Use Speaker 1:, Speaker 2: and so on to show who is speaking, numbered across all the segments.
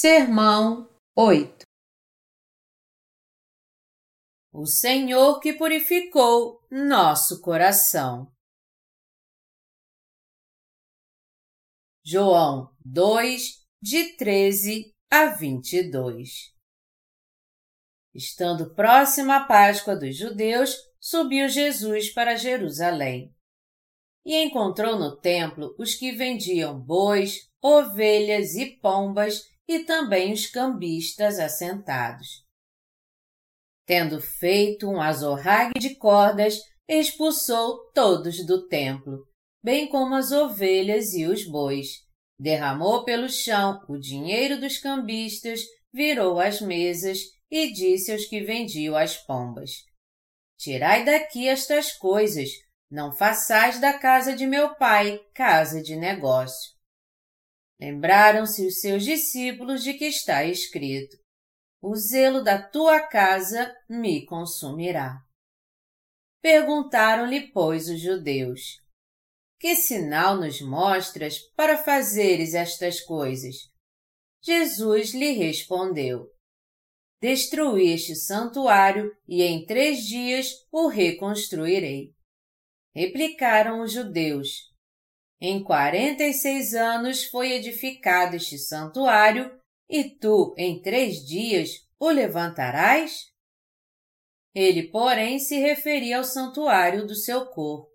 Speaker 1: Sermão 8 O Senhor que purificou nosso coração. João 2, de 13 a 22 Estando próxima a Páscoa dos judeus, subiu Jesus para Jerusalém. E encontrou no templo os que vendiam bois, ovelhas e pombas e também os cambistas assentados. Tendo feito um azorrague de cordas, expulsou todos do templo, bem como as ovelhas e os bois. Derramou pelo chão o dinheiro dos cambistas, virou as mesas e disse aos que vendiam as pombas: Tirai daqui estas coisas, não façais da casa de meu pai casa de negócio. Lembraram-se os seus discípulos de que está escrito: O zelo da tua casa me consumirá. Perguntaram-lhe, pois, os judeus: Que sinal nos mostras para fazeres estas coisas? Jesus lhe respondeu: Destruí este santuário e em três dias o reconstruirei. Replicaram os judeus: em quarenta e seis anos foi edificado este santuário, e tu, em três dias, o levantarás? Ele, porém, se referia ao santuário do seu corpo.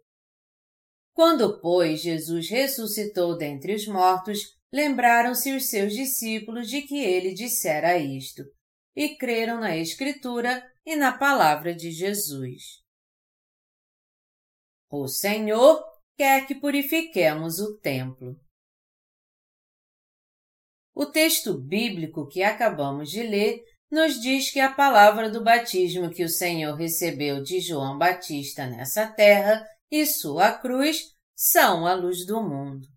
Speaker 1: Quando, pois, Jesus ressuscitou dentre os mortos, lembraram-se os seus discípulos de que ele dissera isto, e creram na Escritura e na palavra de Jesus. O Senhor quer que purifiquemos o templo. O texto bíblico que acabamos de ler nos diz que a palavra do batismo que o Senhor recebeu de João Batista nessa terra e sua cruz são a luz do mundo.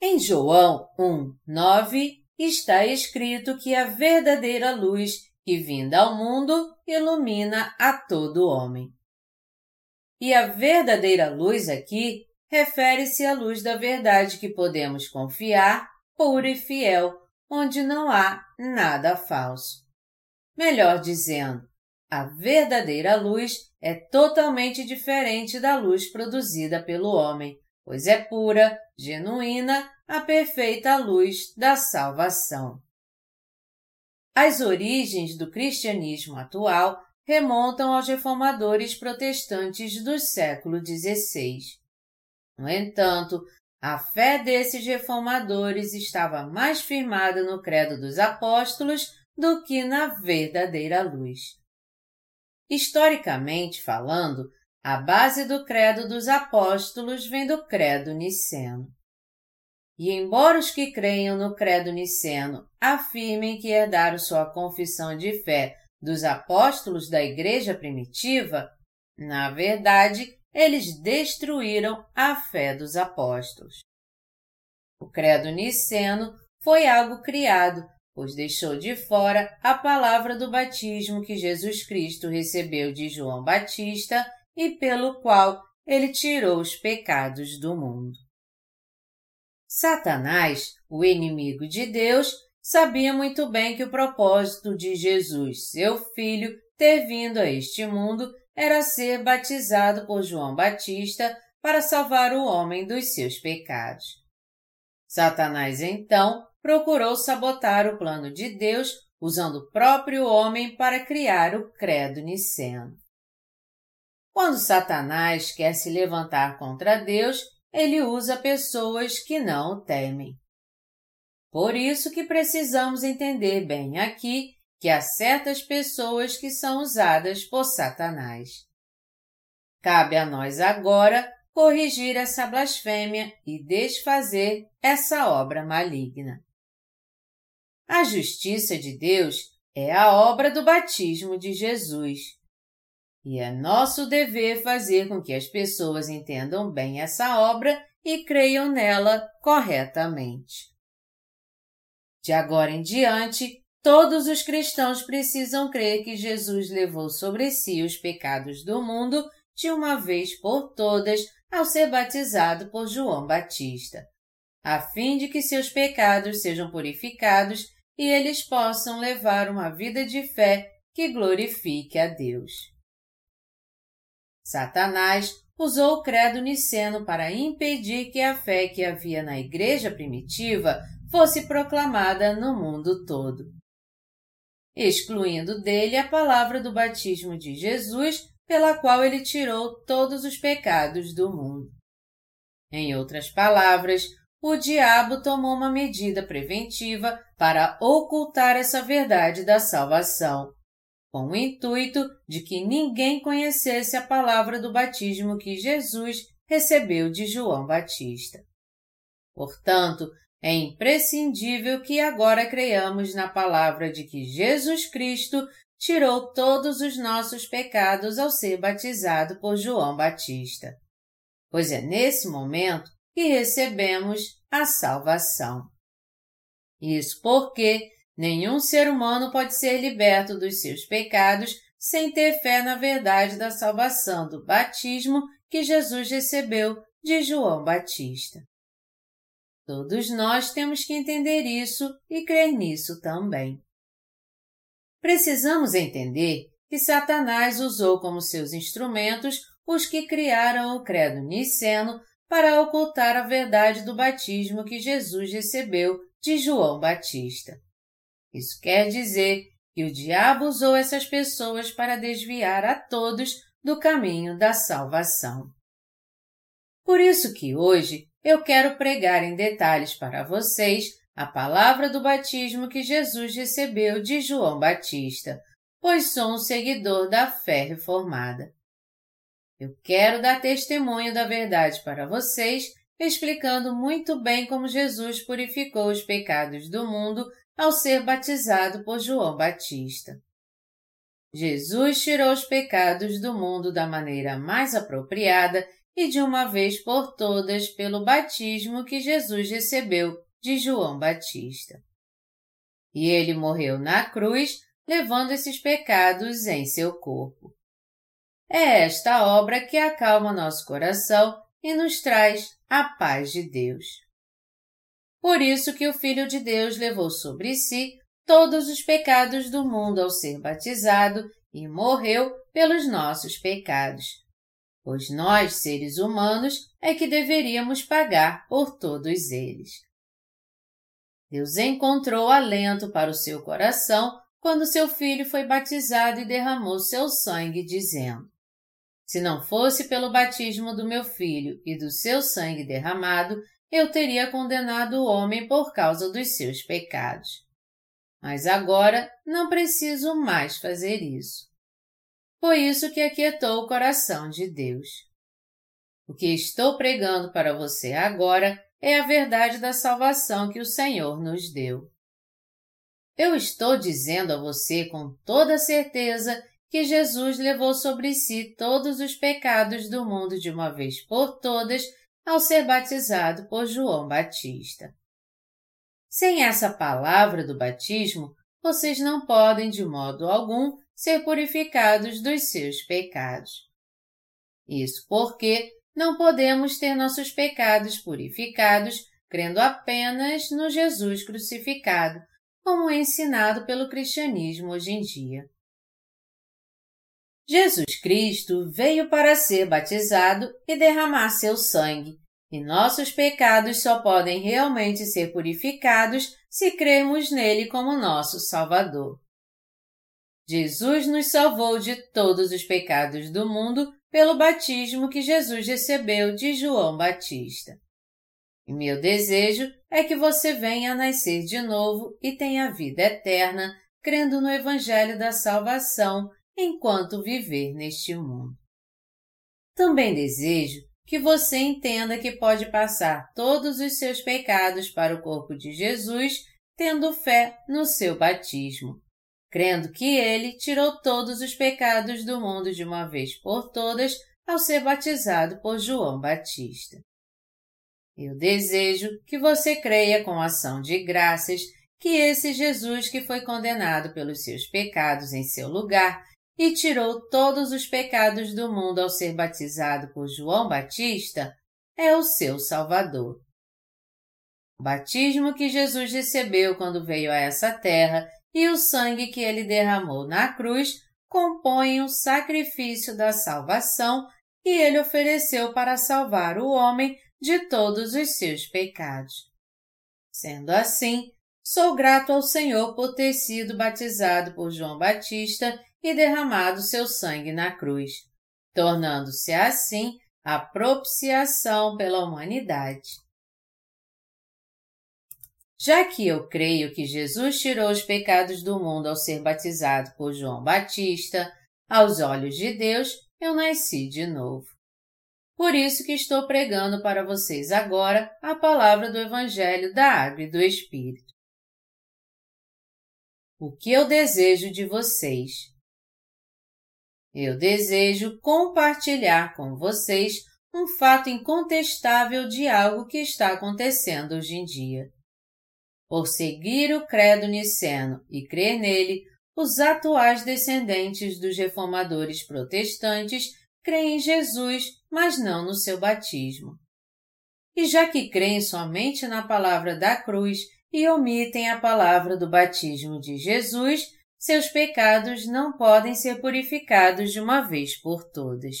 Speaker 1: Em João 1, 9 está escrito que a verdadeira luz que vinda ao mundo ilumina a todo homem. E a verdadeira luz aqui refere-se à luz da verdade que podemos confiar, pura e fiel, onde não há nada falso. Melhor dizendo, a verdadeira luz é totalmente diferente da luz produzida pelo homem, pois é pura, genuína, a perfeita luz da salvação. As origens do cristianismo atual remontam aos reformadores protestantes do século XVI. No entanto, a fé desses reformadores estava mais firmada no credo dos apóstolos do que na verdadeira luz. Historicamente falando, a base do credo dos apóstolos vem do credo niceno. E embora os que creiam no credo niceno afirmem que herdaram sua confissão de fé dos apóstolos da igreja primitiva, na verdade, eles destruíram a fé dos apóstolos. O credo niceno foi algo criado, pois deixou de fora a palavra do batismo que Jesus Cristo recebeu de João Batista e pelo qual ele tirou os pecados do mundo. Satanás, o inimigo de Deus, sabia muito bem que o propósito de Jesus, seu filho, ter vindo a este mundo era ser batizado por João Batista para salvar o homem dos seus pecados. Satanás então procurou sabotar o plano de Deus usando o próprio homem para criar o credo niceno. Quando Satanás quer se levantar contra Deus, ele usa pessoas que não o temem. Por isso que precisamos entender bem aqui que há certas pessoas que são usadas por Satanás. Cabe a nós agora corrigir essa blasfêmia e desfazer essa obra maligna. A justiça de Deus é a obra do batismo de Jesus. E é nosso dever fazer com que as pessoas entendam bem essa obra e creiam nela corretamente. De agora em diante, todos os cristãos precisam crer que Jesus levou sobre si os pecados do mundo de uma vez por todas ao ser batizado por João Batista. a fim de que seus pecados sejam purificados e eles possam levar uma vida de fé que glorifique a Deus. Satanás usou o credo niceno para impedir que a fé que havia na igreja primitiva fosse proclamada no mundo todo. Excluindo dele a palavra do batismo de Jesus, pela qual ele tirou todos os pecados do mundo. Em outras palavras, o diabo tomou uma medida preventiva para ocultar essa verdade da salvação, com o intuito de que ninguém conhecesse a palavra do batismo que Jesus recebeu de João Batista. Portanto, é imprescindível que agora creiamos na palavra de que Jesus Cristo tirou todos os nossos pecados ao ser batizado por João Batista. Pois é nesse momento que recebemos a salvação. Isso porque nenhum ser humano pode ser liberto dos seus pecados sem ter fé na verdade da salvação do batismo que Jesus recebeu de João Batista. Todos nós temos que entender isso e crer nisso também. Precisamos entender que Satanás usou como seus instrumentos os que criaram o credo niceno para ocultar a verdade do batismo que Jesus recebeu de João Batista. Isso quer dizer que o diabo usou essas pessoas para desviar a todos do caminho da salvação. Por isso que hoje eu quero pregar em detalhes para vocês a palavra do batismo que Jesus recebeu de João Batista, pois sou um seguidor da fé reformada. Eu quero dar testemunho da verdade para vocês, explicando muito bem como Jesus purificou os pecados do mundo ao ser batizado por João Batista. Jesus tirou os pecados do mundo da maneira mais apropriada e de uma vez por todas pelo batismo que Jesus recebeu de João Batista. E ele morreu na cruz, levando esses pecados em seu corpo. É esta obra que acalma nosso coração e nos traz a paz de Deus. Por isso que o Filho de Deus levou sobre si todos os pecados do mundo ao ser batizado e morreu pelos nossos pecados. Pois nós, seres humanos, é que deveríamos pagar por todos eles. Deus encontrou alento para o seu coração quando seu filho foi batizado e derramou seu sangue, dizendo: se não fosse pelo batismo do meu filho e do seu sangue derramado, eu teria condenado o homem por causa dos seus pecados. Mas agora não preciso mais fazer isso. Foi isso que aquietou o coração de Deus. O que estou pregando para você agora é a verdade da salvação que o Senhor nos deu. Eu estou dizendo a você com toda certeza que Jesus levou sobre si todos os pecados do mundo de uma vez por todas ao ser batizado por João Batista. Sem essa palavra do batismo, vocês não podem de modo algum ser purificados dos seus pecados. Isso porque não podemos ter nossos pecados purificados crendo apenas no Jesus crucificado, como é ensinado pelo cristianismo hoje em dia. Jesus Cristo veio para ser batizado e derramar seu sangue, e nossos pecados só podem realmente ser purificados se cremos nele como nosso Salvador. Jesus nos salvou de todos os pecados do mundo pelo batismo que Jesus recebeu de João Batista. E meu desejo é que você venha a nascer de novo e tenha vida eterna, crendo no Evangelho da Salvação enquanto viver neste mundo. Também desejo que você entenda que pode passar todos os seus pecados para o corpo de Jesus tendo fé no seu batismo, crendo que ele tirou todos os pecados do mundo de uma vez por todas ao ser batizado por João Batista. Eu desejo que você creia com ação de graças que esse Jesus que foi condenado pelos seus pecados em seu lugar e tirou todos os pecados do mundo ao ser batizado por João Batista, é o seu Salvador. O batismo que Jesus recebeu quando veio a essa terra e o sangue que ele derramou na cruz compõem o sacrifício da salvação que ele ofereceu para salvar o homem de todos os seus pecados. Sendo assim, sou grato ao Senhor por ter sido batizado por João Batista e derramado seu sangue na cruz, tornando-se assim a propiciação pela humanidade. Já que eu creio que Jesus tirou os pecados do mundo ao ser batizado por João Batista, aos olhos de Deus, eu nasci de novo. Por isso que estou pregando para vocês agora a palavra do Evangelho da Água e do Espírito. O que eu desejo de vocês? Eu desejo compartilhar com vocês um fato incontestável de algo que está acontecendo hoje em dia. Por seguir o credo niceno e crer nele, os atuais descendentes dos reformadores protestantes creem em Jesus, mas não no seu batismo. E já que creem somente na palavra da cruz e omitem a palavra do batismo de Jesus, seus pecados não podem ser purificados de uma vez por todas.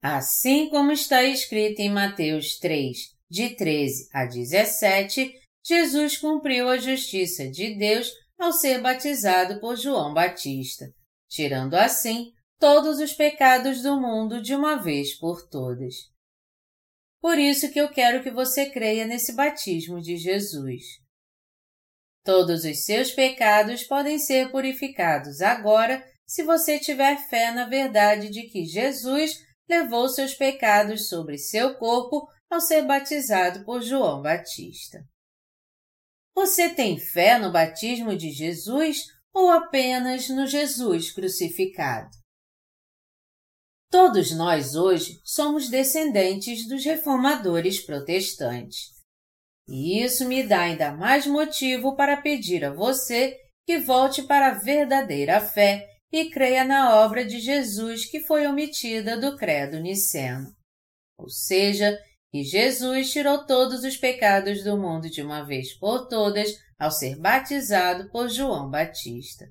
Speaker 1: Assim como está escrito em Mateus 3, de 13 a 17, Jesus cumpriu a justiça de Deus ao ser batizado por João Batista, tirando assim todos os pecados do mundo de uma vez por todas. Por isso que eu quero que você creia nesse batismo de Jesus. Todos os seus pecados podem ser purificados agora se você tiver fé na verdade de que Jesus levou seus pecados sobre seu corpo ao ser batizado por João Batista. Você tem fé no batismo de Jesus ou apenas no Jesus crucificado? Todos nós hoje somos descendentes dos reformadores protestantes. E isso me dá ainda mais motivo para pedir a você que volte para a verdadeira fé e creia na obra de Jesus que foi omitida do Credo Niceno. Ou seja, e Jesus tirou todos os pecados do mundo de uma vez por todas ao ser batizado por João Batista.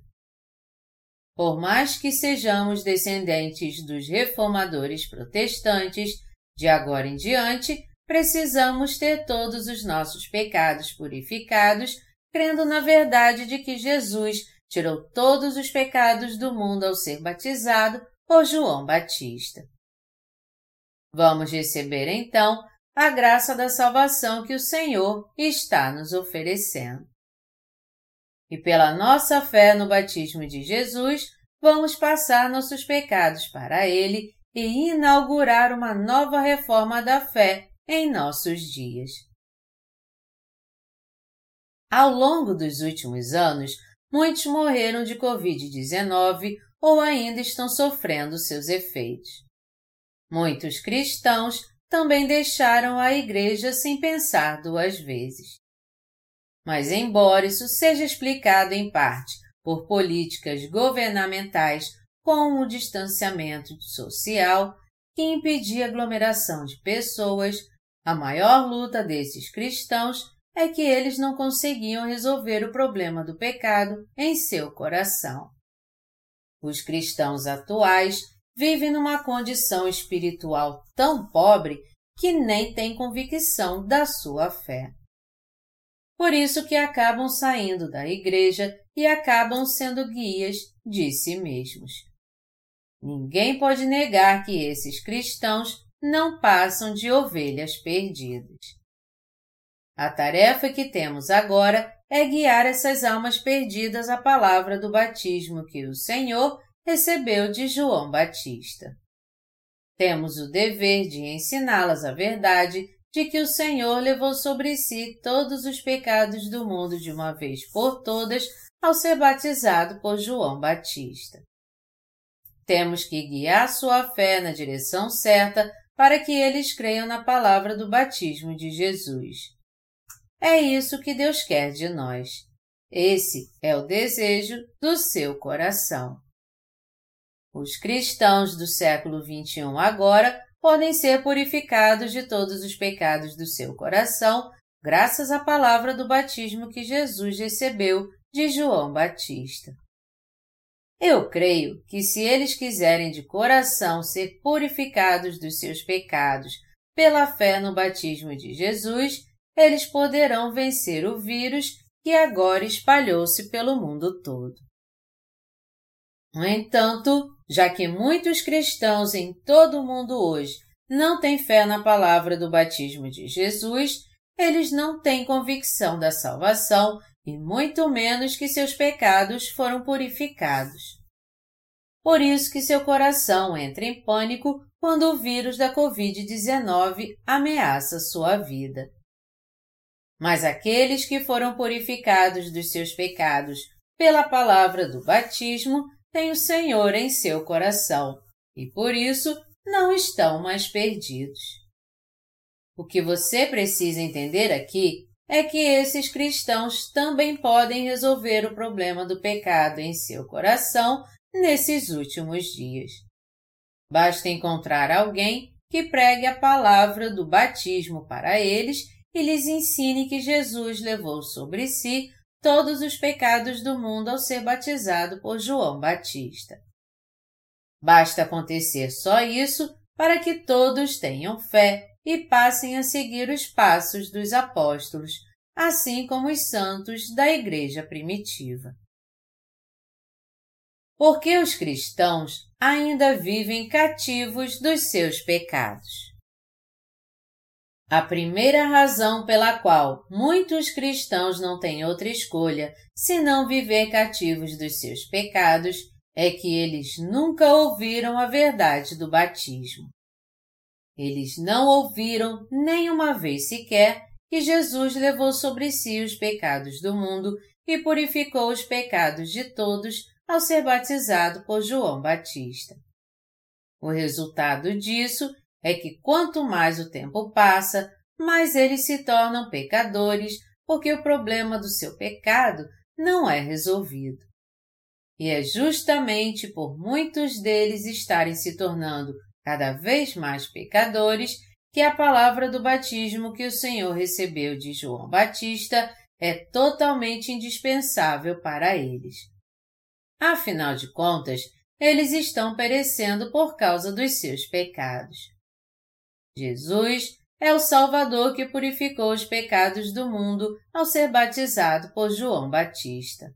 Speaker 1: Por mais que sejamos descendentes dos reformadores protestantes, de agora em diante, precisamos ter todos os nossos pecados purificados, crendo na verdade de que Jesus tirou todos os pecados do mundo ao ser batizado por João Batista. Vamos receber então a graça da salvação que o Senhor está nos oferecendo. E pela nossa fé no batismo de Jesus, vamos passar nossos pecados para Ele e inaugurar uma nova reforma da fé em nossos dias. Ao longo dos últimos anos, muitos morreram de Covid-19 ou ainda estão sofrendo seus efeitos. Muitos cristãos também deixaram a igreja sem pensar duas vezes. Mas, embora isso seja explicado em parte por políticas governamentais como o distanciamento social, que impedia aglomeração de pessoas, a maior luta desses cristãos é que eles não conseguiam resolver o problema do pecado em seu coração. Os cristãos atuais vive numa condição espiritual tão pobre que nem tem convicção da sua fé. Por isso que acabam saindo da igreja e acabam sendo guias de si mesmos. Ninguém pode negar que esses cristãos não passam de ovelhas perdidas. A tarefa que temos agora é guiar essas almas perdidas à palavra do batismo que o Senhor recebeu de João Batista. Temos o dever de ensiná-las a verdade de que o Senhor levou sobre si todos os pecados do mundo de uma vez por todas ao ser batizado por João Batista. Temos que guiar sua fé na direção certa para que eles creiam na palavra do batismo de Jesus. É isso que Deus quer de nós. Esse é o desejo do seu coração. Os cristãos do século XXI agora podem ser purificados de todos os pecados do seu coração graças à palavra do batismo que Jesus recebeu de João Batista. Eu creio que se eles quiserem de coração ser purificados dos seus pecados pela fé no batismo de Jesus, eles poderão vencer o vírus que agora espalhou-se pelo mundo todo. No entanto, já que muitos cristãos em todo o mundo hoje não têm fé na palavra do batismo de Jesus, eles não têm convicção da salvação e muito menos que seus pecados foram purificados. Por isso que seu coração entra em pânico quando o vírus da Covid-19 ameaça sua vida. Mas aqueles que foram purificados dos seus pecados pela palavra do batismo têm o Senhor em seu coração e por isso não estão mais perdidos. O que você precisa entender aqui é que esses cristãos também podem resolver o problema do pecado em seu coração nesses últimos dias. Basta encontrar alguém que pregue a palavra do batismo para eles e lhes ensine que Jesus levou sobre si todos os pecados do mundo ao ser batizado por João Batista. Basta acontecer só isso para que todos tenham fé e passem a seguir os passos dos apóstolos, assim como os santos da Igreja primitiva. Porque os cristãos ainda vivem cativos dos seus pecados. A primeira razão pela qual muitos cristãos não têm outra escolha senão viver cativos dos seus pecados é que eles nunca ouviram a verdade do batismo. Eles não ouviram nem uma vez sequer que Jesus levou sobre si os pecados do mundo e purificou os pecados de todos ao ser batizado por João Batista. O resultado disso é que quanto mais o tempo passa, mais eles se tornam pecadores, porque o problema do seu pecado não é resolvido. E é justamente por muitos deles estarem se tornando cada vez mais pecadores que a palavra do batismo que o Senhor recebeu de João Batista é totalmente indispensável para eles. Afinal de contas, eles estão perecendo por causa dos seus pecados. Jesus é o Salvador que purificou os pecados do mundo ao ser batizado por João Batista.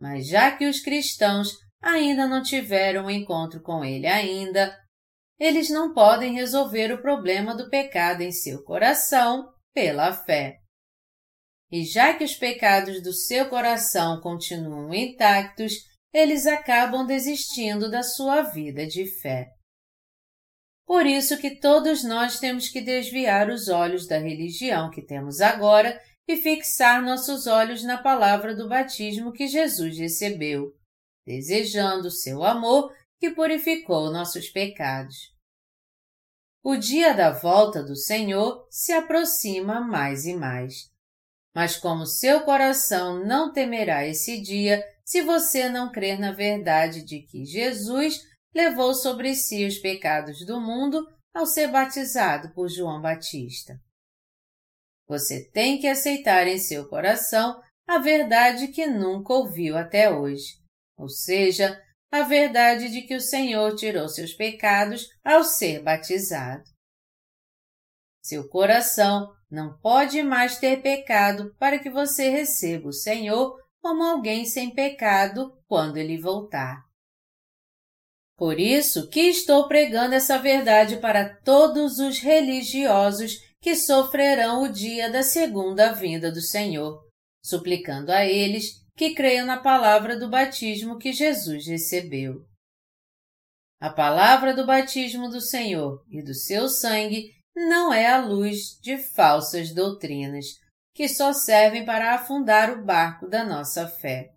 Speaker 1: Mas já que os cristãos ainda não tiveram um encontro com ele ainda, eles não podem resolver o problema do pecado em seu coração pela fé. E já que os pecados do seu coração continuam intactos, eles acabam desistindo da sua vida de fé. Por isso que todos nós temos que desviar os olhos da religião que temos agora e fixar nossos olhos na palavra do batismo que Jesus recebeu, desejando seu amor que purificou nossos pecados. O dia da volta do Senhor se aproxima mais e mais. Mas como seu coração não temerá esse dia se você não crer na verdade de que Jesus levou sobre si os pecados do mundo ao ser batizado por João Batista. Você tem que aceitar em seu coração a verdade que nunca ouviu até hoje, ou seja, a verdade de que o Senhor tirou seus pecados ao ser batizado. Seu coração não pode mais ter pecado para que você receba o Senhor como alguém sem pecado quando ele voltar. Por isso que estou pregando essa verdade para todos os religiosos que sofrerão o dia da segunda vinda do Senhor, suplicando a eles que creiam na palavra do batismo que Jesus recebeu. A palavra do batismo do Senhor e do seu sangue não é a luz de falsas doutrinas, que só servem para afundar o barco da nossa fé.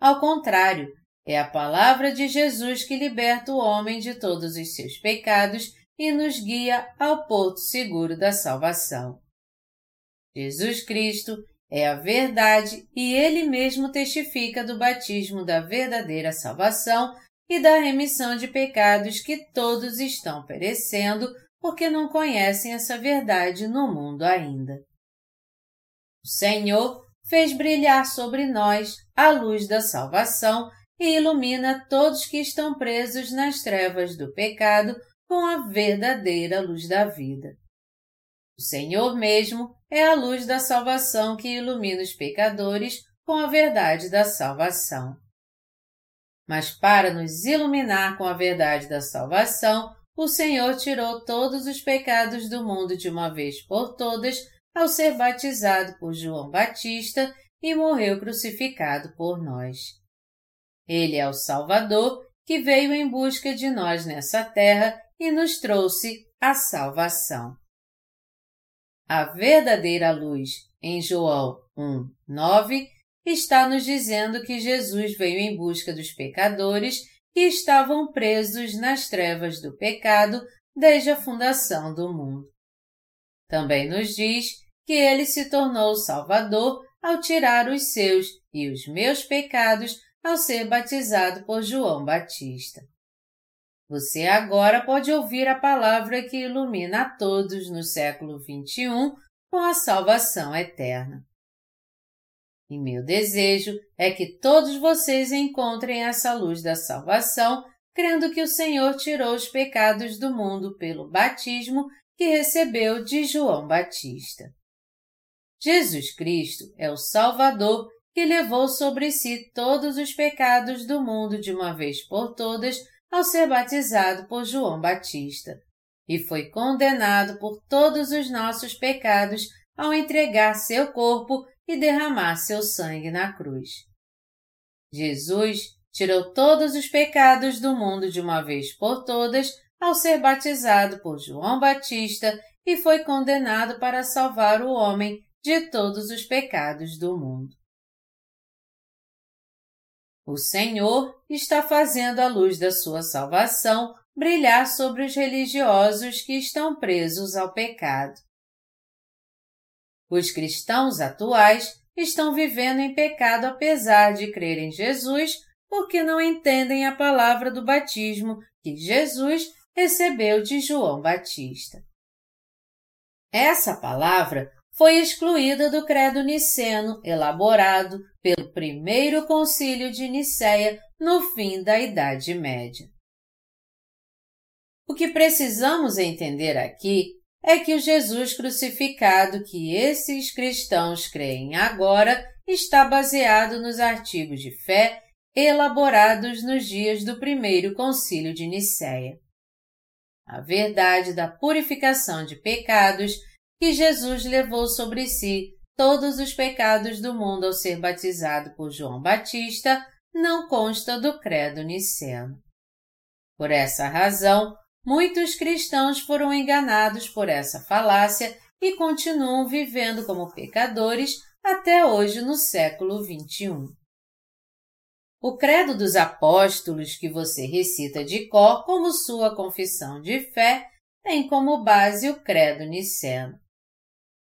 Speaker 1: Ao contrário, é a palavra de Jesus que liberta o homem de todos os seus pecados e nos guia ao porto seguro da salvação. Jesus Cristo é a verdade e ele mesmo testifica do batismo da verdadeira salvação e da remissão de pecados que todos estão perecendo porque não conhecem essa verdade no mundo ainda. O Senhor fez brilhar sobre nós a luz da salvação e ilumina todos que estão presos nas trevas do pecado com a verdadeira luz da vida. O Senhor mesmo é a luz da salvação que ilumina os pecadores com a verdade da salvação. Mas para nos iluminar com a verdade da salvação, o Senhor tirou todos os pecados do mundo de uma vez por todas ao ser batizado por João Batista e morreu crucificado por nós. Ele é o Salvador que veio em busca de nós nessa terra e nos trouxe a salvação. A verdadeira luz, em João 1, 9, está nos dizendo que Jesus veio em busca dos pecadores que estavam presos nas trevas do pecado desde a fundação do mundo. Também nos diz que ele se tornou Salvador ao tirar os seus e os meus pecados ao ser batizado por João Batista. Você agora pode ouvir a palavra que ilumina a todos no século XXI com a salvação eterna. E meu desejo é que todos vocês encontrem essa luz da salvação, crendo que o Senhor tirou os pecados do mundo pelo batismo que recebeu de João Batista. Jesus Cristo é o Salvador que levou sobre si todos os pecados do mundo de uma vez por todas ao ser batizado por João Batista, e foi condenado por todos os nossos pecados ao entregar seu corpo e derramar seu sangue na cruz. Jesus tirou todos os pecados do mundo de uma vez por todas ao ser batizado por João Batista e foi condenado para salvar o homem de todos os pecados do mundo. O Senhor está fazendo a luz da sua salvação brilhar sobre os religiosos que estão presos ao pecado. Os cristãos atuais estão vivendo em pecado apesar de crer em Jesus porque não entendem a palavra do batismo que Jesus recebeu de João Batista. Essa palavra foi excluída do credo niceno elaborado pelo primeiro concílio de Nicéia no fim da Idade Média. O que precisamos entender aqui é que o Jesus crucificado que esses cristãos creem agora está baseado nos artigos de fé elaborados nos dias do primeiro concílio de Nicéia. A verdade da purificação de pecados que Jesus levou sobre si todos os pecados do mundo ao ser batizado por João Batista, não consta do credo niceno. Por essa razão, muitos cristãos foram enganados por essa falácia e continuam vivendo como pecadores até hoje no século XXI. O Credo dos Apóstolos, que você recita de cor como sua confissão de fé, tem como base o Credo Niceno.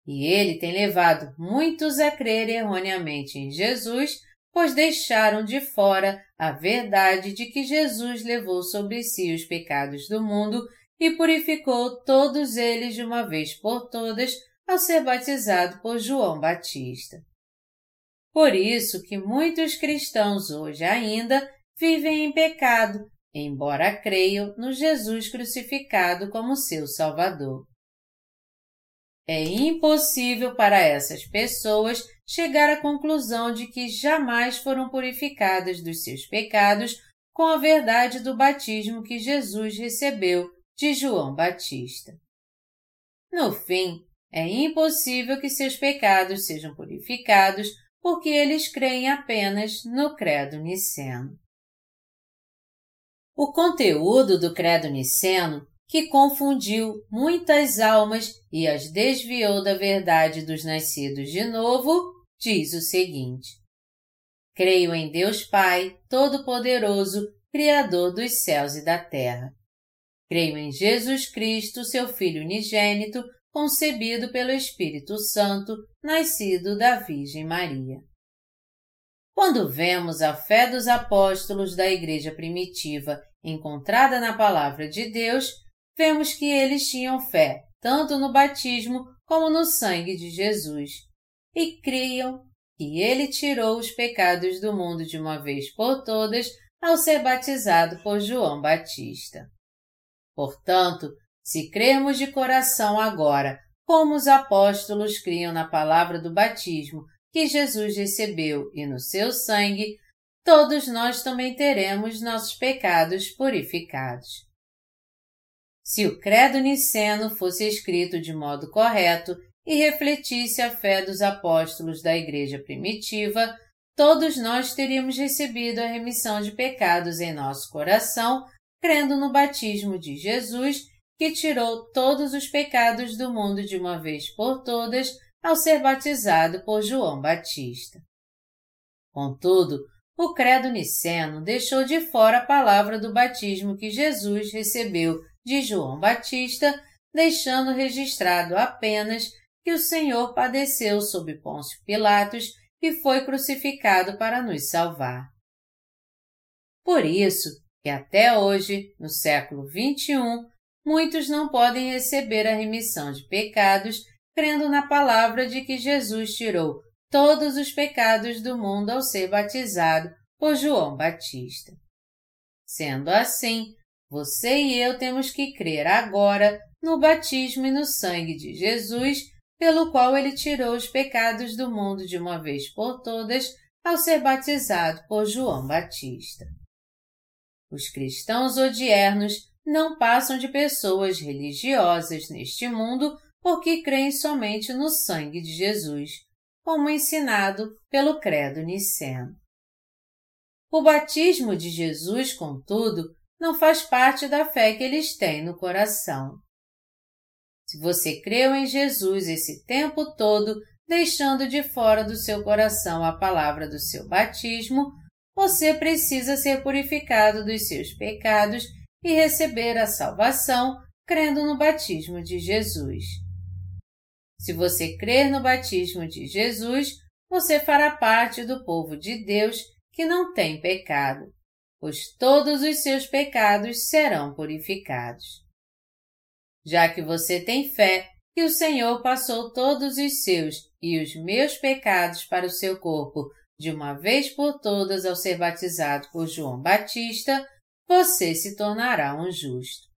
Speaker 1: E ele tem levado muitos a crer erroneamente em Jesus, pois deixaram de fora a verdade de que Jesus levou sobre si os pecados do mundo e purificou todos eles de uma vez por todas ao ser batizado por João Batista. Por isso que muitos cristãos hoje ainda vivem em pecado, embora creiam no Jesus crucificado como seu Salvador. É impossível para essas pessoas chegar à conclusão de que jamais foram purificadas dos seus pecados com a verdade do batismo que Jesus recebeu de João Batista. No fim, é impossível que seus pecados sejam purificados porque eles creem apenas no Credo Niceno. O conteúdo do Credo Niceno que confundiu muitas almas e as desviou da verdade dos nascidos de novo, diz o seguinte: Creio em Deus Pai, Todo-Poderoso, Criador dos céus e da terra. Creio em Jesus Cristo, seu Filho unigênito, concebido pelo Espírito Santo, nascido da Virgem Maria. Quando vemos a fé dos apóstolos da Igreja primitiva encontrada na Palavra de Deus, vemos que eles tinham fé tanto no batismo como no sangue de Jesus. e criam que ele tirou os pecados do mundo de uma vez por todas ao ser batizado por João Batista. Portanto, se crermos de coração agora, como os apóstolos criam na palavra do batismo que Jesus recebeu e no seu sangue, todos nós também teremos nossos pecados purificados. Se o Credo Niceno fosse escrito de modo correto e refletisse a fé dos apóstolos da Igreja primitiva, todos nós teríamos recebido a remissão de pecados em nosso coração, crendo no batismo de Jesus, que tirou todos os pecados do mundo de uma vez por todas ao ser batizado por João Batista. Contudo, o Credo Niceno deixou de fora a palavra do batismo que Jesus recebeu de João Batista, deixando registrado apenas que o Senhor padeceu sob Pôncio Pilatos e foi crucificado para nos salvar. Por isso que até hoje, no século XXI, muitos não podem receber a remissão de pecados crendo na palavra de que Jesus tirou todos os pecados do mundo ao ser batizado por João Batista. Sendo assim, você e eu temos que crer agora no batismo e no sangue de Jesus, pelo qual ele tirou os pecados do mundo de uma vez por todas ao ser batizado por João Batista. Os cristãos odiernos não passam de pessoas religiosas neste mundo porque creem somente no sangue de Jesus, como ensinado pelo Credo Niceno. O batismo de Jesus, contudo, não faz parte da fé que eles têm no coração. Se você creu em Jesus esse tempo todo, deixando de fora do seu coração a palavra do seu batismo, você precisa ser purificado dos seus pecados e receber a salvação crendo no batismo de Jesus. Se você crer no batismo de Jesus, você fará parte do povo de Deus que não tem pecado, pois todos os seus pecados serão purificados. Já que você tem fé que o Senhor passou todos os seus e os meus pecados para o seu corpo de uma vez por todas ao ser batizado por João Batista, você se tornará um justo.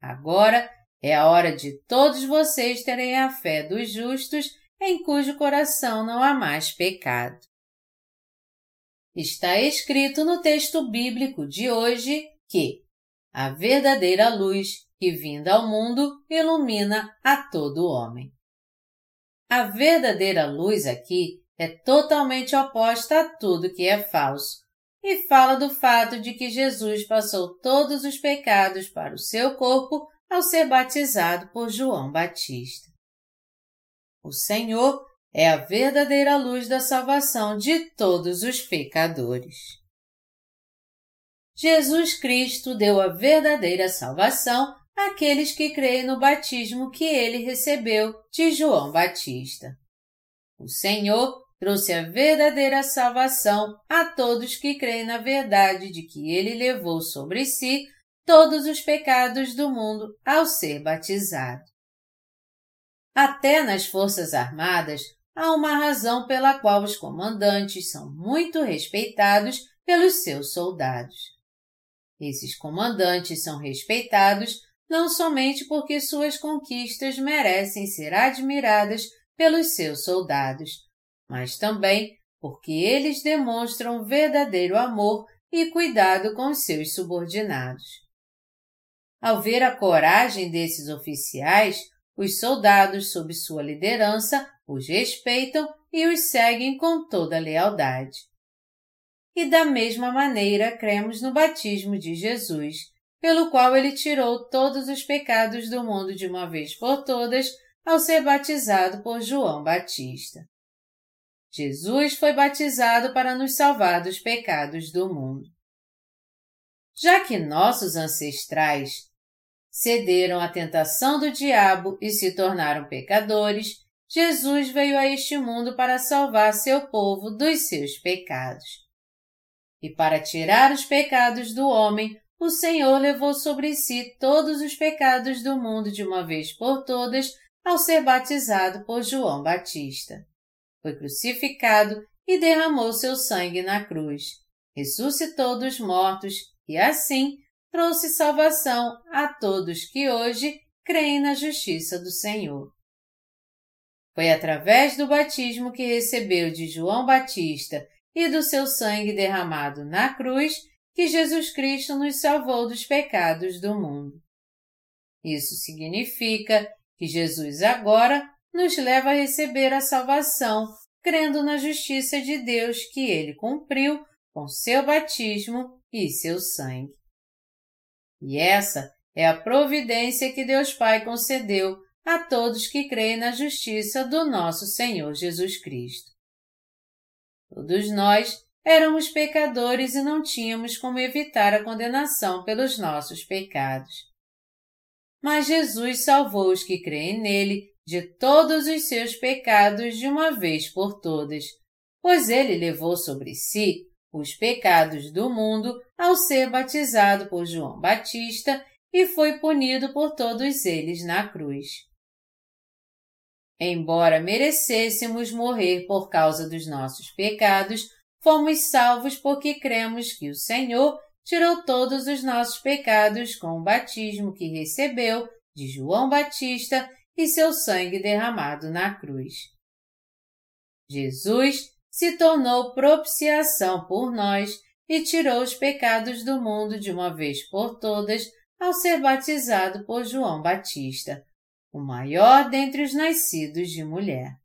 Speaker 1: Agora é a hora de todos vocês terem a fé dos justos em cujo coração não há mais pecado. Está escrito no texto bíblico de hoje que a verdadeira luz que vinda ao mundo ilumina a todo homem. A verdadeira luz aqui é totalmente oposta a tudo que é falso e fala do fato de que Jesus passou todos os pecados para o seu corpo ao ser batizado por João Batista. O Senhor é a verdadeira luz da salvação de todos os pecadores. Jesus Cristo deu a verdadeira salvação àqueles que creem no batismo que ele recebeu de João Batista. O Senhor trouxe a verdadeira salvação a todos que creem na verdade de que ele levou sobre si todos os pecados do mundo ao ser batizado. Até nas Forças Armadas há uma razão pela qual os comandantes são muito respeitados pelos seus soldados. Esses comandantes são respeitados não somente porque suas conquistas merecem ser admiradas pelos seus soldados, mas também porque eles demonstram verdadeiro amor e cuidado com seus subordinados. Ao ver a coragem desses oficiais, os soldados, sob sua liderança, os respeitam e os seguem com toda lealdade. E da mesma maneira cremos no batismo de Jesus, pelo qual ele tirou todos os pecados do mundo de uma vez por todas ao ser batizado por João Batista. Jesus foi batizado para nos salvar dos pecados do mundo. Já que nossos ancestrais cederam à tentação do diabo e se tornaram pecadores, Jesus veio a este mundo para salvar seu povo dos seus pecados. E para tirar os pecados do homem, o Senhor levou sobre si todos os pecados do mundo de uma vez por todas ao ser batizado por João Batista. foi crucificado e derramou seu sangue na cruz, ressuscitou dos mortos e, assim, trouxe salvação a todos que hoje creem na justiça do Senhor. Foi através do batismo que recebeu de João Batista e do seu sangue derramado na cruz que Jesus Cristo nos salvou dos pecados do mundo. Isso significa que Jesus agora nos leva a receber a salvação, crendo na justiça de Deus que ele cumpriu com seu batismo e seu sangue. E essa é a providência que Deus Pai concedeu a todos que creem na justiça do nosso Senhor Jesus Cristo. Todos nós éramos pecadores e não tínhamos como evitar a condenação pelos nossos pecados. Mas Jesus salvou os que creem nele de todos os seus pecados de uma vez por todas, pois ele levou sobre si os pecados do mundo ao ser batizado por João Batista e foi punido por todos eles na cruz. Embora merecêssemos morrer por causa dos nossos pecados, fomos salvos porque cremos que o Senhor tirou todos os nossos pecados com o batismo que recebeu de João Batista e seu sangue derramado na cruz. Jesus se tornou propiciação por nós e tirou os pecados do mundo de uma vez por todas ao ser batizado por João Batista, o maior dentre os nascidos de mulher.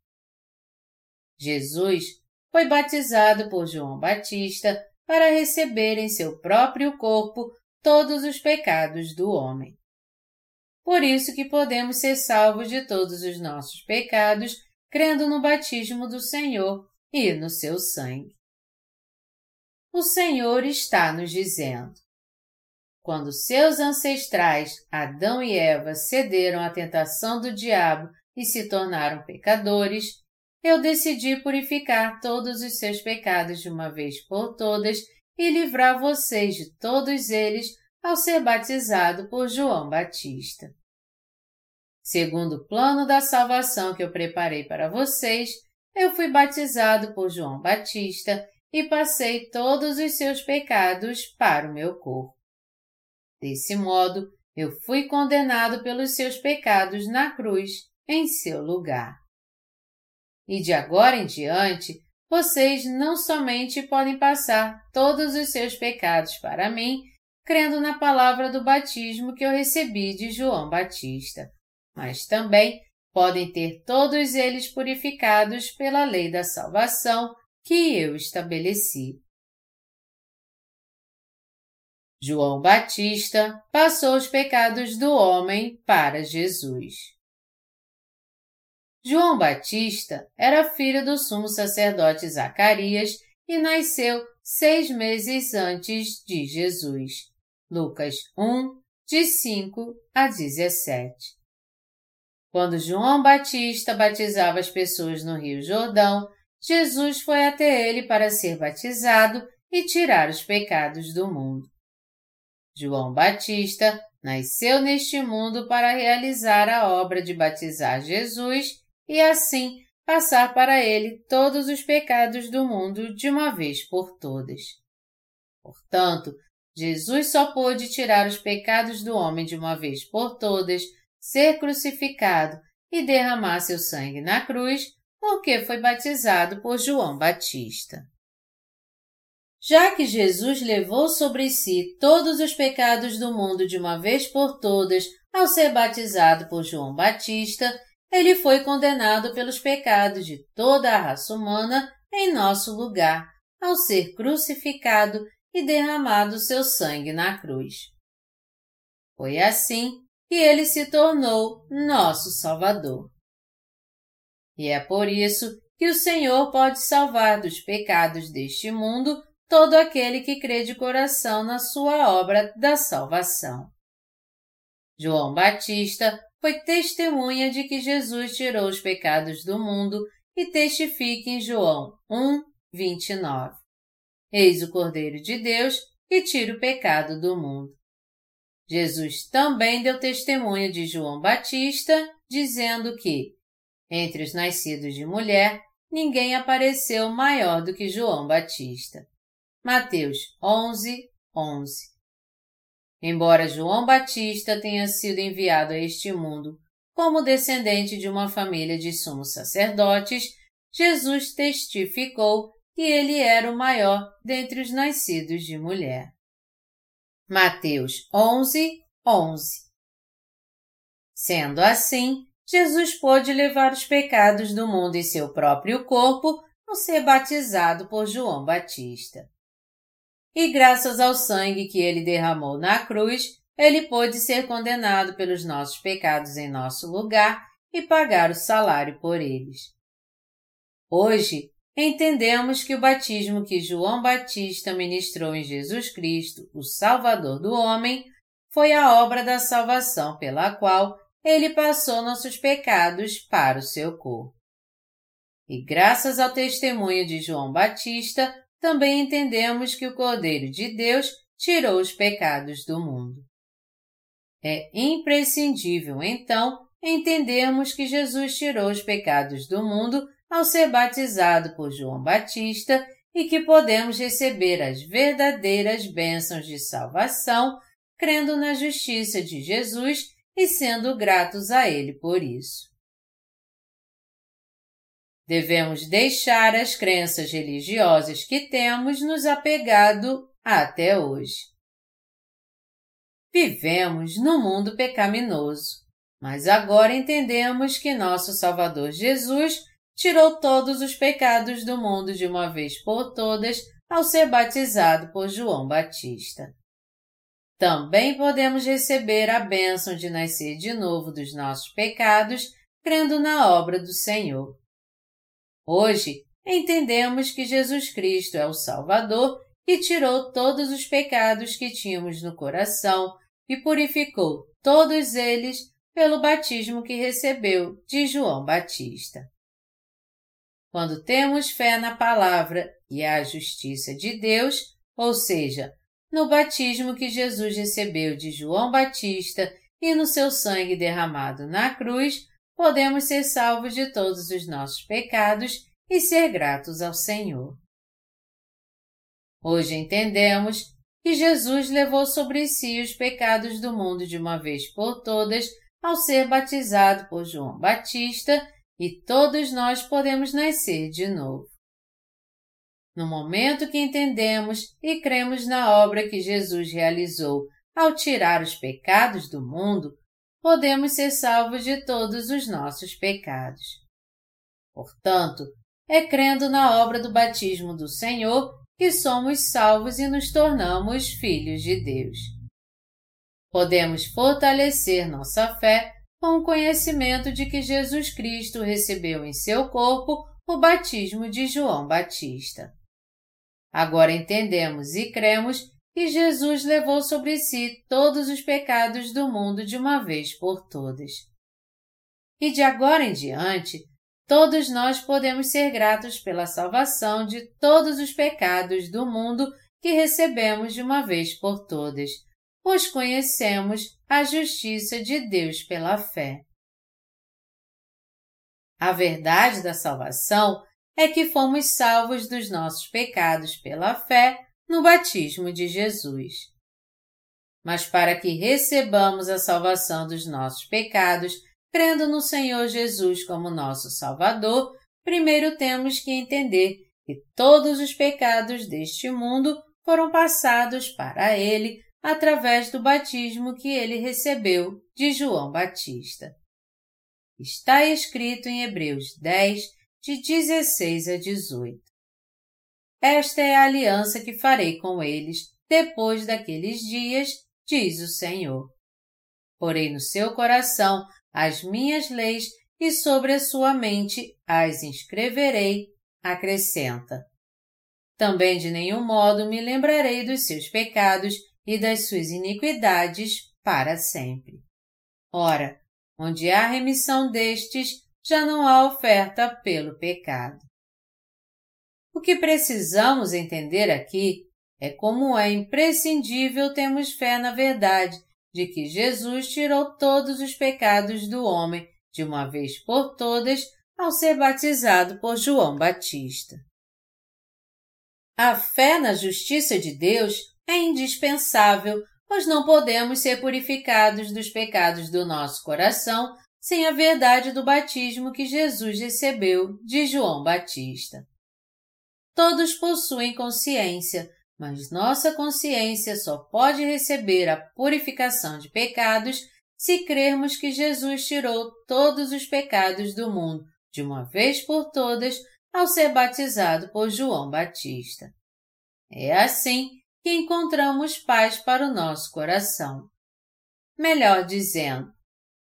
Speaker 1: Jesus foi batizado por João Batista para receber em seu próprio corpo todos os pecados do homem. Por isso que podemos ser salvos de todos os nossos pecados crendo no batismo do Senhor e no seu sangue. O Senhor está nos dizendo: quando seus ancestrais, Adão e Eva, cederam à tentação do diabo e se tornaram pecadores, eu decidi purificar todos os seus pecados de uma vez por todas e livrar vocês de todos eles ao ser batizado por João Batista. Segundo o plano da salvação que eu preparei para vocês, eu fui batizado por João Batista e passei todos os seus pecados para o meu corpo. Desse modo, eu fui condenado pelos seus pecados na cruz, em seu lugar. E de agora em diante, vocês não somente podem passar todos os seus pecados para mim, crendo na palavra do batismo que eu recebi de João Batista, mas também podem ter todos eles purificados pela lei da salvação que eu estabeleci. João Batista passou os pecados do homem para Jesus. João Batista era filho do sumo sacerdote Zacarias e nasceu seis meses antes de Jesus. Lucas 1, de 5 a 17. Quando João Batista batizava as pessoas no Rio Jordão, Jesus foi até ele para ser batizado e tirar os pecados do mundo. João Batista nasceu neste mundo para realizar a obra de batizar Jesus e assim passar para ele todos os pecados do mundo de uma vez por todas. Portanto, Jesus só pôde tirar os pecados do homem de uma vez por todas, ser crucificado e derramar seu sangue na cruz, porque foi batizado por João Batista. Já que Jesus levou sobre si todos os pecados do mundo de uma vez por todas ao ser batizado por João Batista, ele foi condenado pelos pecados de toda a raça humana em nosso lugar, ao ser crucificado e derramado seu sangue na cruz. Foi assim que ele se tornou nosso Salvador. E é por isso que o Senhor pode salvar dos pecados deste mundo todo aquele que crê de coração na sua obra da salvação. João Batista foi testemunha de que Jesus tirou os pecados do mundo e testifica em João 1, 29. Eis o Cordeiro de Deus que tira o pecado do mundo. Jesus também deu testemunha de João Batista, dizendo que, entre os nascidos de mulher, ninguém apareceu maior do que João Batista. Mateus 11, 11 Embora João Batista tenha sido enviado a este mundo como descendente de uma família de sumos sacerdotes, Jesus testificou que ele era o maior dentre os nascidos de mulher. Mateus 11, 11 Sendo assim, Jesus pôde levar os pecados do mundo em seu próprio corpo ao ser batizado por João Batista. E graças ao sangue que ele derramou na cruz, ele pôde ser condenado pelos nossos pecados em nosso lugar e pagar o salário por eles. Hoje, entendemos que o batismo que João Batista ministrou em Jesus Cristo, o Salvador do homem, foi a obra da salvação pela qual ele passou nossos pecados para o seu corpo. E graças ao testemunho de João Batista, também entendemos que o Cordeiro de Deus tirou os pecados do mundo. É imprescindível, então, entendermos que Jesus tirou os pecados do mundo ao ser batizado por João Batista e que podemos receber as verdadeiras bênçãos de salvação crendo na justiça de Jesus e sendo gratos a Ele por isso. Devemos deixar as crenças religiosas que temos nos apegado até hoje. Vivemos no mundo pecaminoso, mas agora entendemos que nosso Salvador Jesus tirou todos os pecados do mundo de uma vez por todas ao ser batizado por João Batista. Também podemos receber a bênção de nascer de novo dos nossos pecados, crendo na obra do Senhor. Hoje, entendemos que Jesus Cristo é o Salvador e tirou todos os pecados que tínhamos no coração e purificou todos eles pelo batismo que recebeu de João Batista. Quando temos fé na palavra e a justiça de Deus, ou seja, no batismo que Jesus recebeu de João Batista e no seu sangue derramado na cruz, podemos ser salvos de todos os nossos pecados e ser gratos ao Senhor. Hoje entendemos que Jesus levou sobre si os pecados do mundo de uma vez por todas ao ser batizado por João Batista e todos nós podemos nascer de novo. No momento que entendemos e cremos na obra que Jesus realizou ao tirar os pecados do mundo, podemos ser salvos de todos os nossos pecados. Portanto, é crendo na obra do batismo do Senhor que somos salvos e nos tornamos filhos de Deus. Podemos fortalecer nossa fé com o conhecimento de que Jesus Cristo recebeu em seu corpo o batismo de João Batista. Agora entendemos e cremos que Jesus levou sobre si todos os pecados do mundo de uma vez por todas. E de agora em diante, todos nós podemos ser gratos pela salvação de todos os pecados do mundo que recebemos de uma vez por todas, pois conhecemos a justiça de Deus pela fé. A verdade da salvação é que fomos salvos dos nossos pecados pela fé no batismo de Jesus. Mas para que recebamos a salvação dos nossos pecados, crendo no Senhor Jesus como nosso Salvador, primeiro temos que entender que todos os pecados deste mundo foram passados para Ele através do batismo que ele recebeu de João Batista. Está escrito em Hebreus 10, de 16 a 18. Esta é a aliança que farei com eles depois daqueles dias, diz o Senhor. Porei no seu coração as minhas leis e sobre a sua mente as inscreverei, acrescenta. Também de nenhum modo me lembrarei dos seus pecados e das suas iniquidades para sempre. Ora, onde há remissão destes, já não há oferta pelo pecado. O que precisamos entender aqui é como é imprescindível termos fé na verdade de que Jesus tirou todos os pecados do homem de uma vez por todas ao ser batizado por João Batista. A fé na justiça de Deus é indispensável, pois não podemos ser purificados dos pecados do nosso coração sem a verdade do batismo que Jesus recebeu de João Batista. Todos possuem consciência, mas nossa consciência só pode receber a purificação de pecados se crermos que Jesus tirou todos os pecados do mundo de uma vez por todas ao ser batizado por João Batista. É assim que encontramos paz para o nosso coração. Melhor dizendo,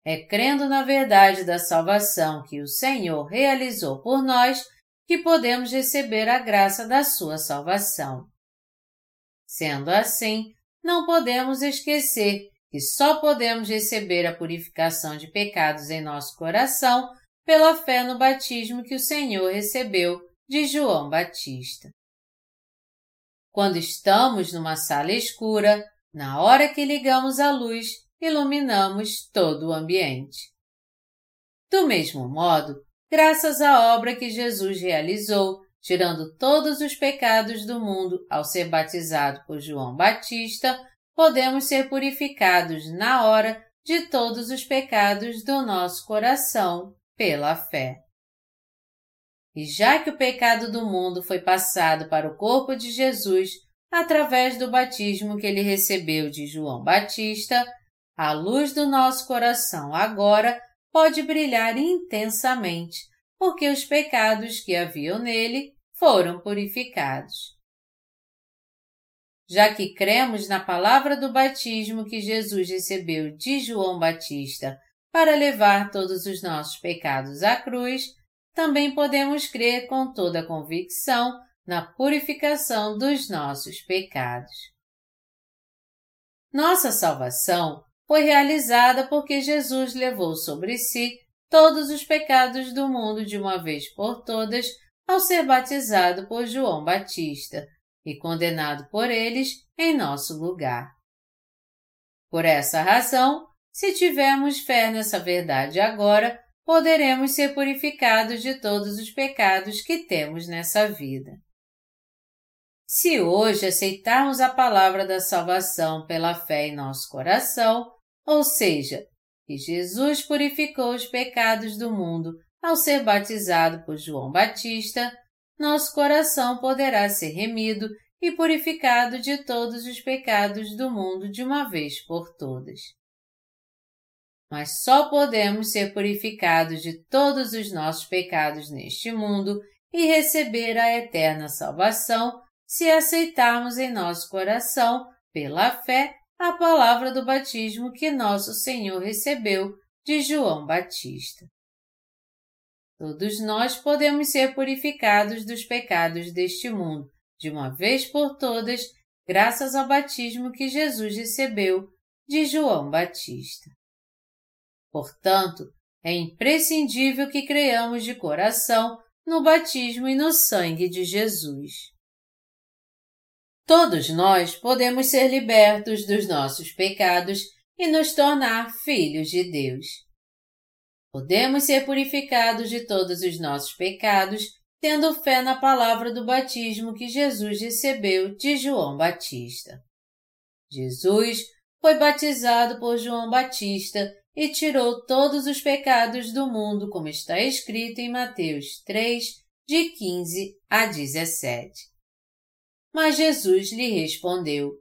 Speaker 1: é crendo na verdade da salvação que o Senhor realizou por nós que podemos receber a graça da sua salvação. Sendo assim, não podemos esquecer que só podemos receber a purificação de pecados em nosso coração pela fé no batismo que o Senhor recebeu de João Batista. Quando estamos numa sala escura, na hora que ligamos a luz, iluminamos todo o ambiente. Do mesmo modo, graças à obra que Jesus realizou, tirando todos os pecados do mundo ao ser batizado por João Batista, podemos ser purificados na hora de todos os pecados do nosso coração pela fé. E já que o pecado do mundo foi passado para o corpo de Jesus através do batismo que ele recebeu de João Batista, a luz do nosso coração agora pode brilhar intensamente, porque os pecados que haviam nele foram purificados. Já que cremos na palavra do batismo que Jesus recebeu de João Batista para levar todos os nossos pecados à cruz, também podemos crer com toda convicção na purificação dos nossos pecados. Nossa salvação foi realizada porque Jesus levou sobre si todos os pecados do mundo de uma vez por todas ao ser batizado por João Batista e condenado por eles em nosso lugar. Por essa razão, se tivermos fé nessa verdade agora, poderemos ser purificados de todos os pecados que temos nessa vida. Se hoje aceitarmos a palavra da salvação pela fé em nosso coração, ou seja, que Jesus purificou os pecados do mundo ao ser batizado por João Batista, nosso coração poderá ser remido e purificado de todos os pecados do mundo de uma vez por todas. Mas só podemos ser purificados de todos os nossos pecados neste mundo e receber a eterna salvação se aceitarmos em nosso coração, pela fé, a palavra do batismo que nosso Senhor recebeu de João Batista. Todos nós podemos ser purificados dos pecados deste mundo, de uma vez por todas, graças ao batismo que Jesus recebeu de João Batista. Portanto, é imprescindível que creiamos de coração no batismo e no sangue de Jesus. Todos nós podemos ser libertos dos nossos pecados e nos tornar filhos de Deus. Podemos ser purificados de todos os nossos pecados tendo fé na palavra do batismo que Jesus recebeu de João Batista. Jesus foi batizado por João Batista e tirou todos os pecados do mundo, como está escrito em Mateus 3, de 15 a 17. Mas Jesus lhe respondeu: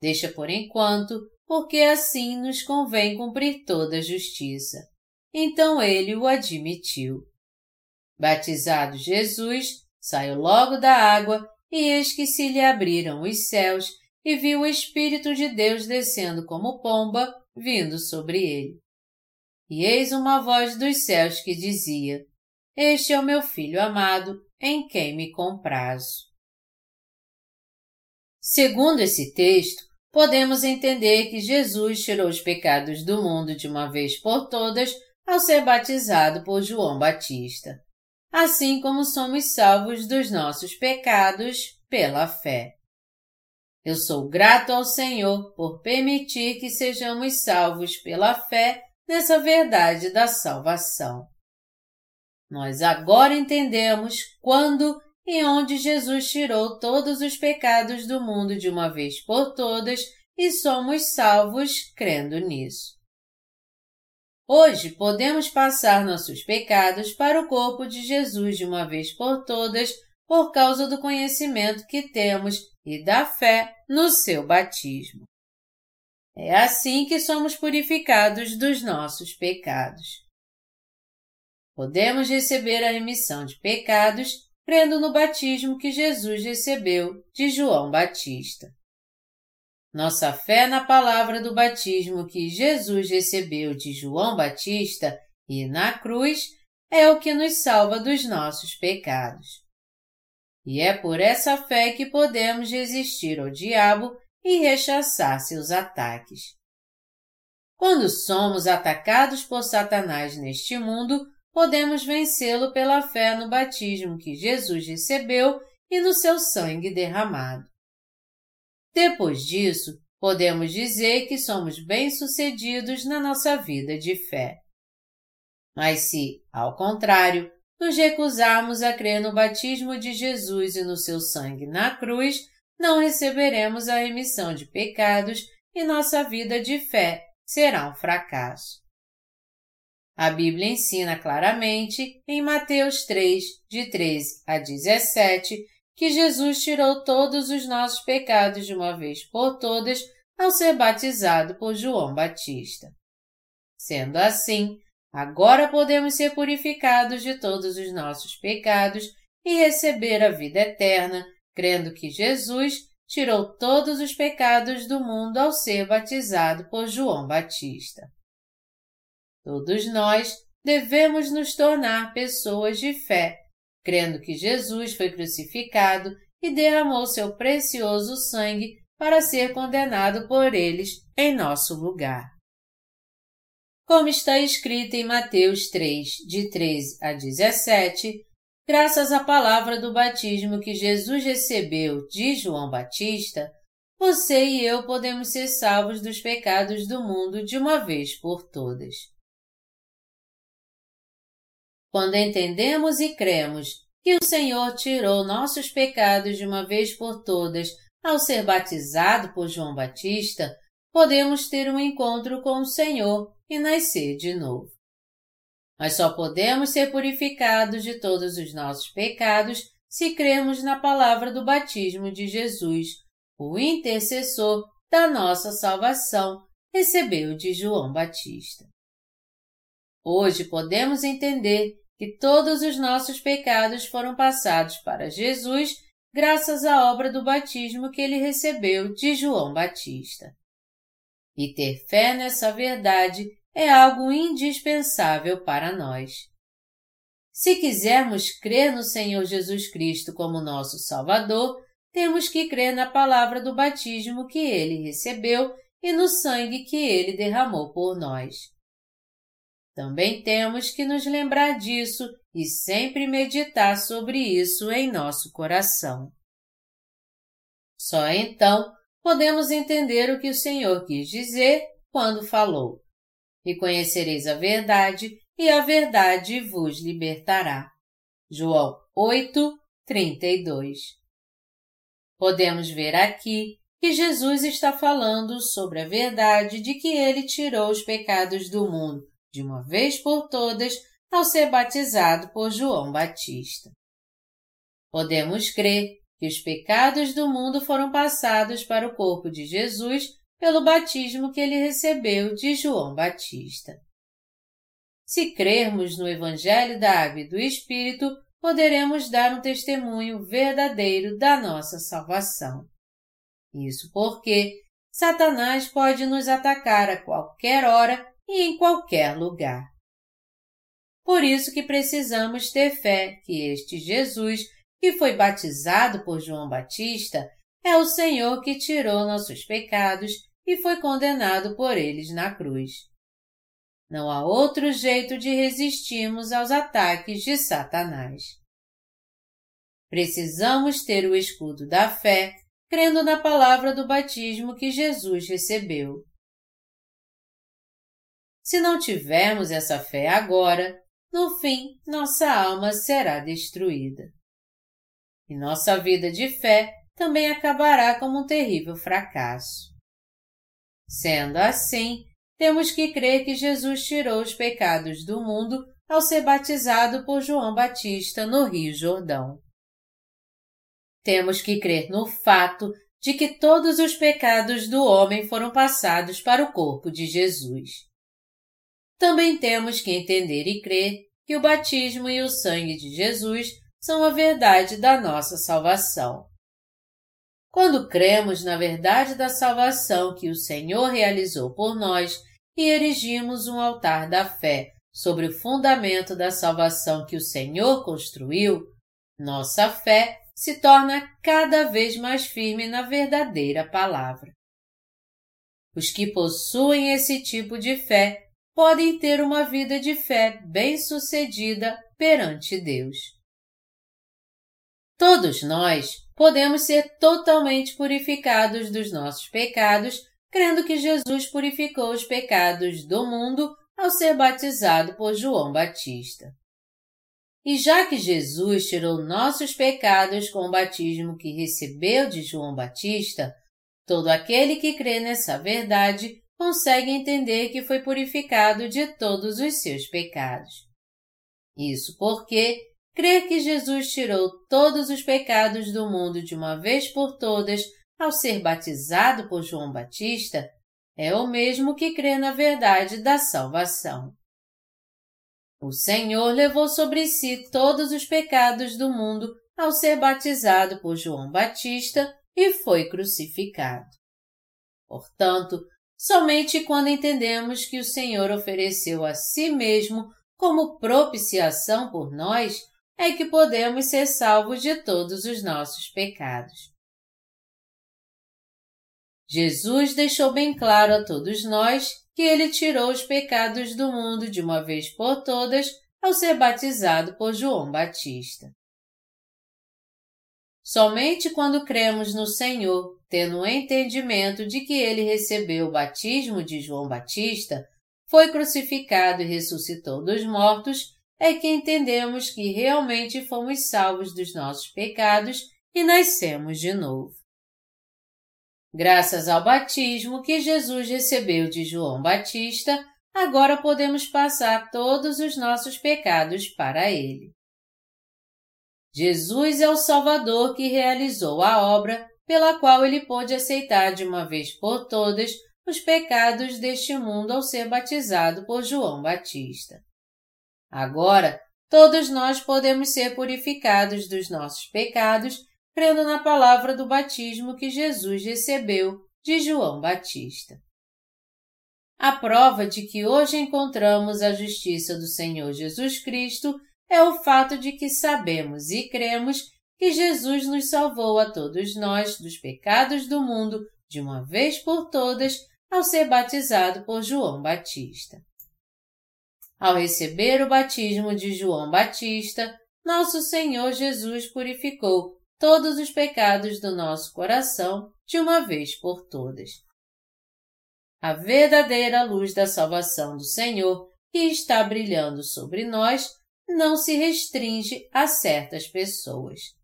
Speaker 1: Deixa por enquanto, porque assim nos convém cumprir toda a justiça. Então ele o admitiu. Batizado Jesus, saiu logo da água e eis que se lhe abriram os céus e viu o Espírito de Deus descendo como pomba, vindo sobre ele. E eis uma voz dos céus que dizia: Este é o meu filho amado, em quem me comprazo. Segundo esse texto, podemos entender que Jesus tirou os pecados do mundo de uma vez por todas ao ser batizado por João Batista, assim como somos salvos dos nossos pecados pela fé. Eu sou grato ao Senhor por permitir que sejamos salvos pela fé nessa verdade da salvação. nós agora entendemos quando e onde Jesus tirou todos os pecados do mundo de uma vez por todas e somos salvos crendo nisso. Hoje podemos passar nossos pecados para o corpo de Jesus de uma vez por todas por causa do conhecimento que temos e da fé no seu batismo. É assim que somos purificados dos nossos pecados. Podemos receber a remissão de pecados crendo no batismo que Jesus recebeu de João Batista. Nossa fé na palavra do batismo que Jesus recebeu de João Batista e na cruz é o que nos salva dos nossos pecados. E é por essa fé que podemos resistir ao diabo e rechaçar seus ataques. Quando somos atacados por Satanás neste mundo, podemos vencê-lo pela fé no batismo que Jesus recebeu e no seu sangue derramado. Depois disso, podemos dizer que somos bem-sucedidos na nossa vida de fé. Mas se, ao contrário, nos recusarmos a crer no batismo de Jesus e no seu sangue na cruz, não receberemos a remissão de pecados e nossa vida de fé será um fracasso. A Bíblia ensina claramente, em Mateus 3, de 13 a 17, que Jesus tirou todos os nossos pecados de uma vez por todas ao ser batizado por João Batista. Sendo assim, agora podemos ser purificados de todos os nossos pecados e receber a vida eterna, crendo que Jesus tirou todos os pecados do mundo ao ser batizado por João Batista. Todos nós devemos nos tornar pessoas de fé, crendo que Jesus foi crucificado e derramou seu precioso sangue para ser condenado por eles em nosso lugar. Como está escrito em Mateus 3, de 13 a 17, graças à palavra do batismo que Jesus recebeu de João Batista, você e eu podemos ser salvos dos pecados do mundo de uma vez por todas. Quando entendemos e cremos que o Senhor tirou nossos pecados de uma vez por todas ao ser batizado por João Batista, podemos ter um encontro com o Senhor e nascer de novo. Mas só podemos ser purificados de todos os nossos pecados se cremos na palavra do batismo de Jesus, o intercessor da nossa salvação, recebeu de João Batista. Hoje podemos entender que todos os nossos pecados foram passados para Jesus graças à obra do batismo que ele recebeu de João Batista. E ter fé nessa verdade é algo indispensável para nós. Se quisermos crer no Senhor Jesus Cristo como nosso Salvador, temos que crer na palavra do batismo que ele recebeu e no sangue que ele derramou por nós. Também temos que nos lembrar disso e sempre meditar sobre isso em nosso coração. Só então podemos entender o que o Senhor quis dizer quando falou: E conhecereis a verdade, e a verdade vos libertará. João 8, 32. Podemos ver aqui que Jesus está falando sobre a verdade de que ele tirou os pecados do mundo de uma vez por todas, ao ser batizado por João Batista. Podemos crer que os pecados do mundo foram passados para o corpo de Jesus pelo batismo que ele recebeu de João Batista. Se crermos no Evangelho da Água e do Espírito, poderemos dar um testemunho verdadeiro da nossa salvação. Isso porque Satanás pode nos atacar a qualquer hora e em qualquer lugar. Por isso que precisamos ter fé que este Jesus, que foi batizado por João Batista, é o Senhor que tirou nossos pecados e foi condenado por eles na cruz. Não há outro jeito de resistirmos aos ataques de Satanás. Precisamos ter o escudo da fé, crendo na palavra do batismo que Jesus recebeu. Se não tivermos essa fé agora, no fim nossa alma será destruída. E nossa vida de fé também acabará como um terrível fracasso. Sendo assim, temos que crer que Jesus tirou os pecados do mundo ao ser batizado por João Batista no Rio Jordão. Temos que crer no fato de que todos os pecados do homem foram passados para o corpo de Jesus. Também temos que entender e crer que o batismo e o sangue de Jesus são a verdade da nossa salvação. Quando cremos na verdade da salvação que o Senhor realizou por nós e erigimos um altar da fé sobre o fundamento da salvação que o Senhor construiu, nossa fé se torna cada vez mais firme na verdadeira palavra. Os que possuem esse tipo de fé podem ter uma vida de fé bem-sucedida perante Deus. Todos nós podemos ser totalmente purificados dos nossos pecados, crendo que Jesus purificou os pecados do mundo ao ser batizado por João Batista. E já que Jesus tirou nossos pecados com o batismo que recebeu de João Batista, todo aquele que crê nessa verdade consegue entender que foi purificado de todos os seus pecados. Isso porque crer que Jesus tirou todos os pecados do mundo de uma vez por todas ao ser batizado por João Batista é o mesmo que crê na verdade da salvação. O Senhor levou sobre si todos os pecados do mundo ao ser batizado por João Batista e foi crucificado. Portanto, somente quando entendemos que o Senhor ofereceu a si mesmo como propiciação por nós é que podemos ser salvos de todos os nossos pecados. Jesus deixou bem claro a todos nós que ele tirou os pecados do mundo de uma vez por todas ao ser batizado por João Batista. Somente quando cremos no Senhor, tendo o um entendimento de que ele recebeu o batismo de João Batista, foi crucificado e ressuscitou dos mortos, é que entendemos que realmente fomos salvos dos nossos pecados e nascemos de novo. Graças ao batismo que Jesus recebeu de João Batista, agora podemos passar todos os nossos pecados para Ele. Jesus é o Salvador que realizou a obra pela qual ele pôde aceitar de uma vez por todas os pecados deste mundo ao ser batizado por João Batista. Agora, todos nós podemos ser purificados dos nossos pecados crendo na palavra do batismo que Jesus recebeu de João Batista. A prova de que hoje encontramos a justiça do Senhor Jesus Cristo é o fato de que sabemos e cremos que Jesus nos salvou a todos nós dos pecados do mundo de uma vez por todas ao ser batizado por João Batista. Ao receber o batismo de João Batista, nosso Senhor Jesus purificou todos os pecados do nosso coração de uma vez por todas. A verdadeira luz da salvação do Senhor, que está brilhando sobre nós, não se restringe a certas pessoas.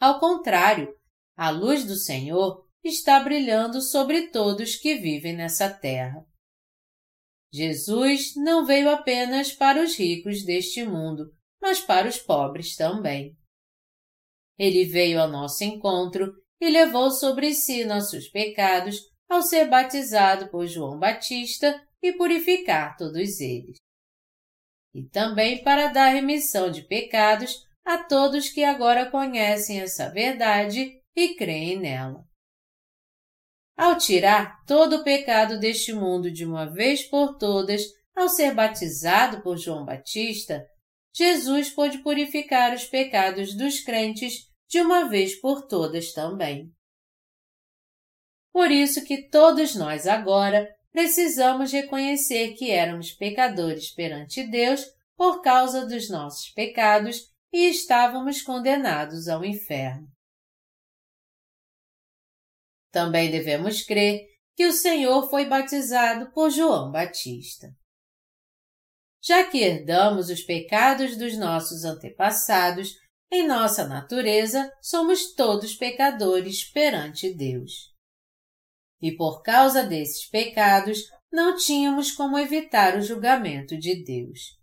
Speaker 1: Ao contrário, a luz do Senhor está brilhando sobre todos que vivem nessa terra. Jesus não veio apenas para os ricos deste mundo, mas para os pobres também. Ele veio ao nosso encontro e levou sobre si nossos pecados ao ser batizado por João Batista e purificar todos eles. E também para dar remissão de pecados a todos que agora conhecem essa verdade e creem nela. Ao tirar todo o pecado deste mundo de uma vez por todas, ao ser batizado por João Batista, Jesus pôde purificar os pecados dos crentes de uma vez por todas também. Por isso que todos nós agora precisamos reconhecer que éramos pecadores perante Deus por causa dos nossos pecados e estávamos condenados ao inferno. Também devemos crer que o Senhor foi batizado por João Batista. já que herdamos os pecados dos nossos antepassados, em nossa natureza somos todos pecadores perante Deus. E por causa desses pecados, não tínhamos como evitar o julgamento de Deus.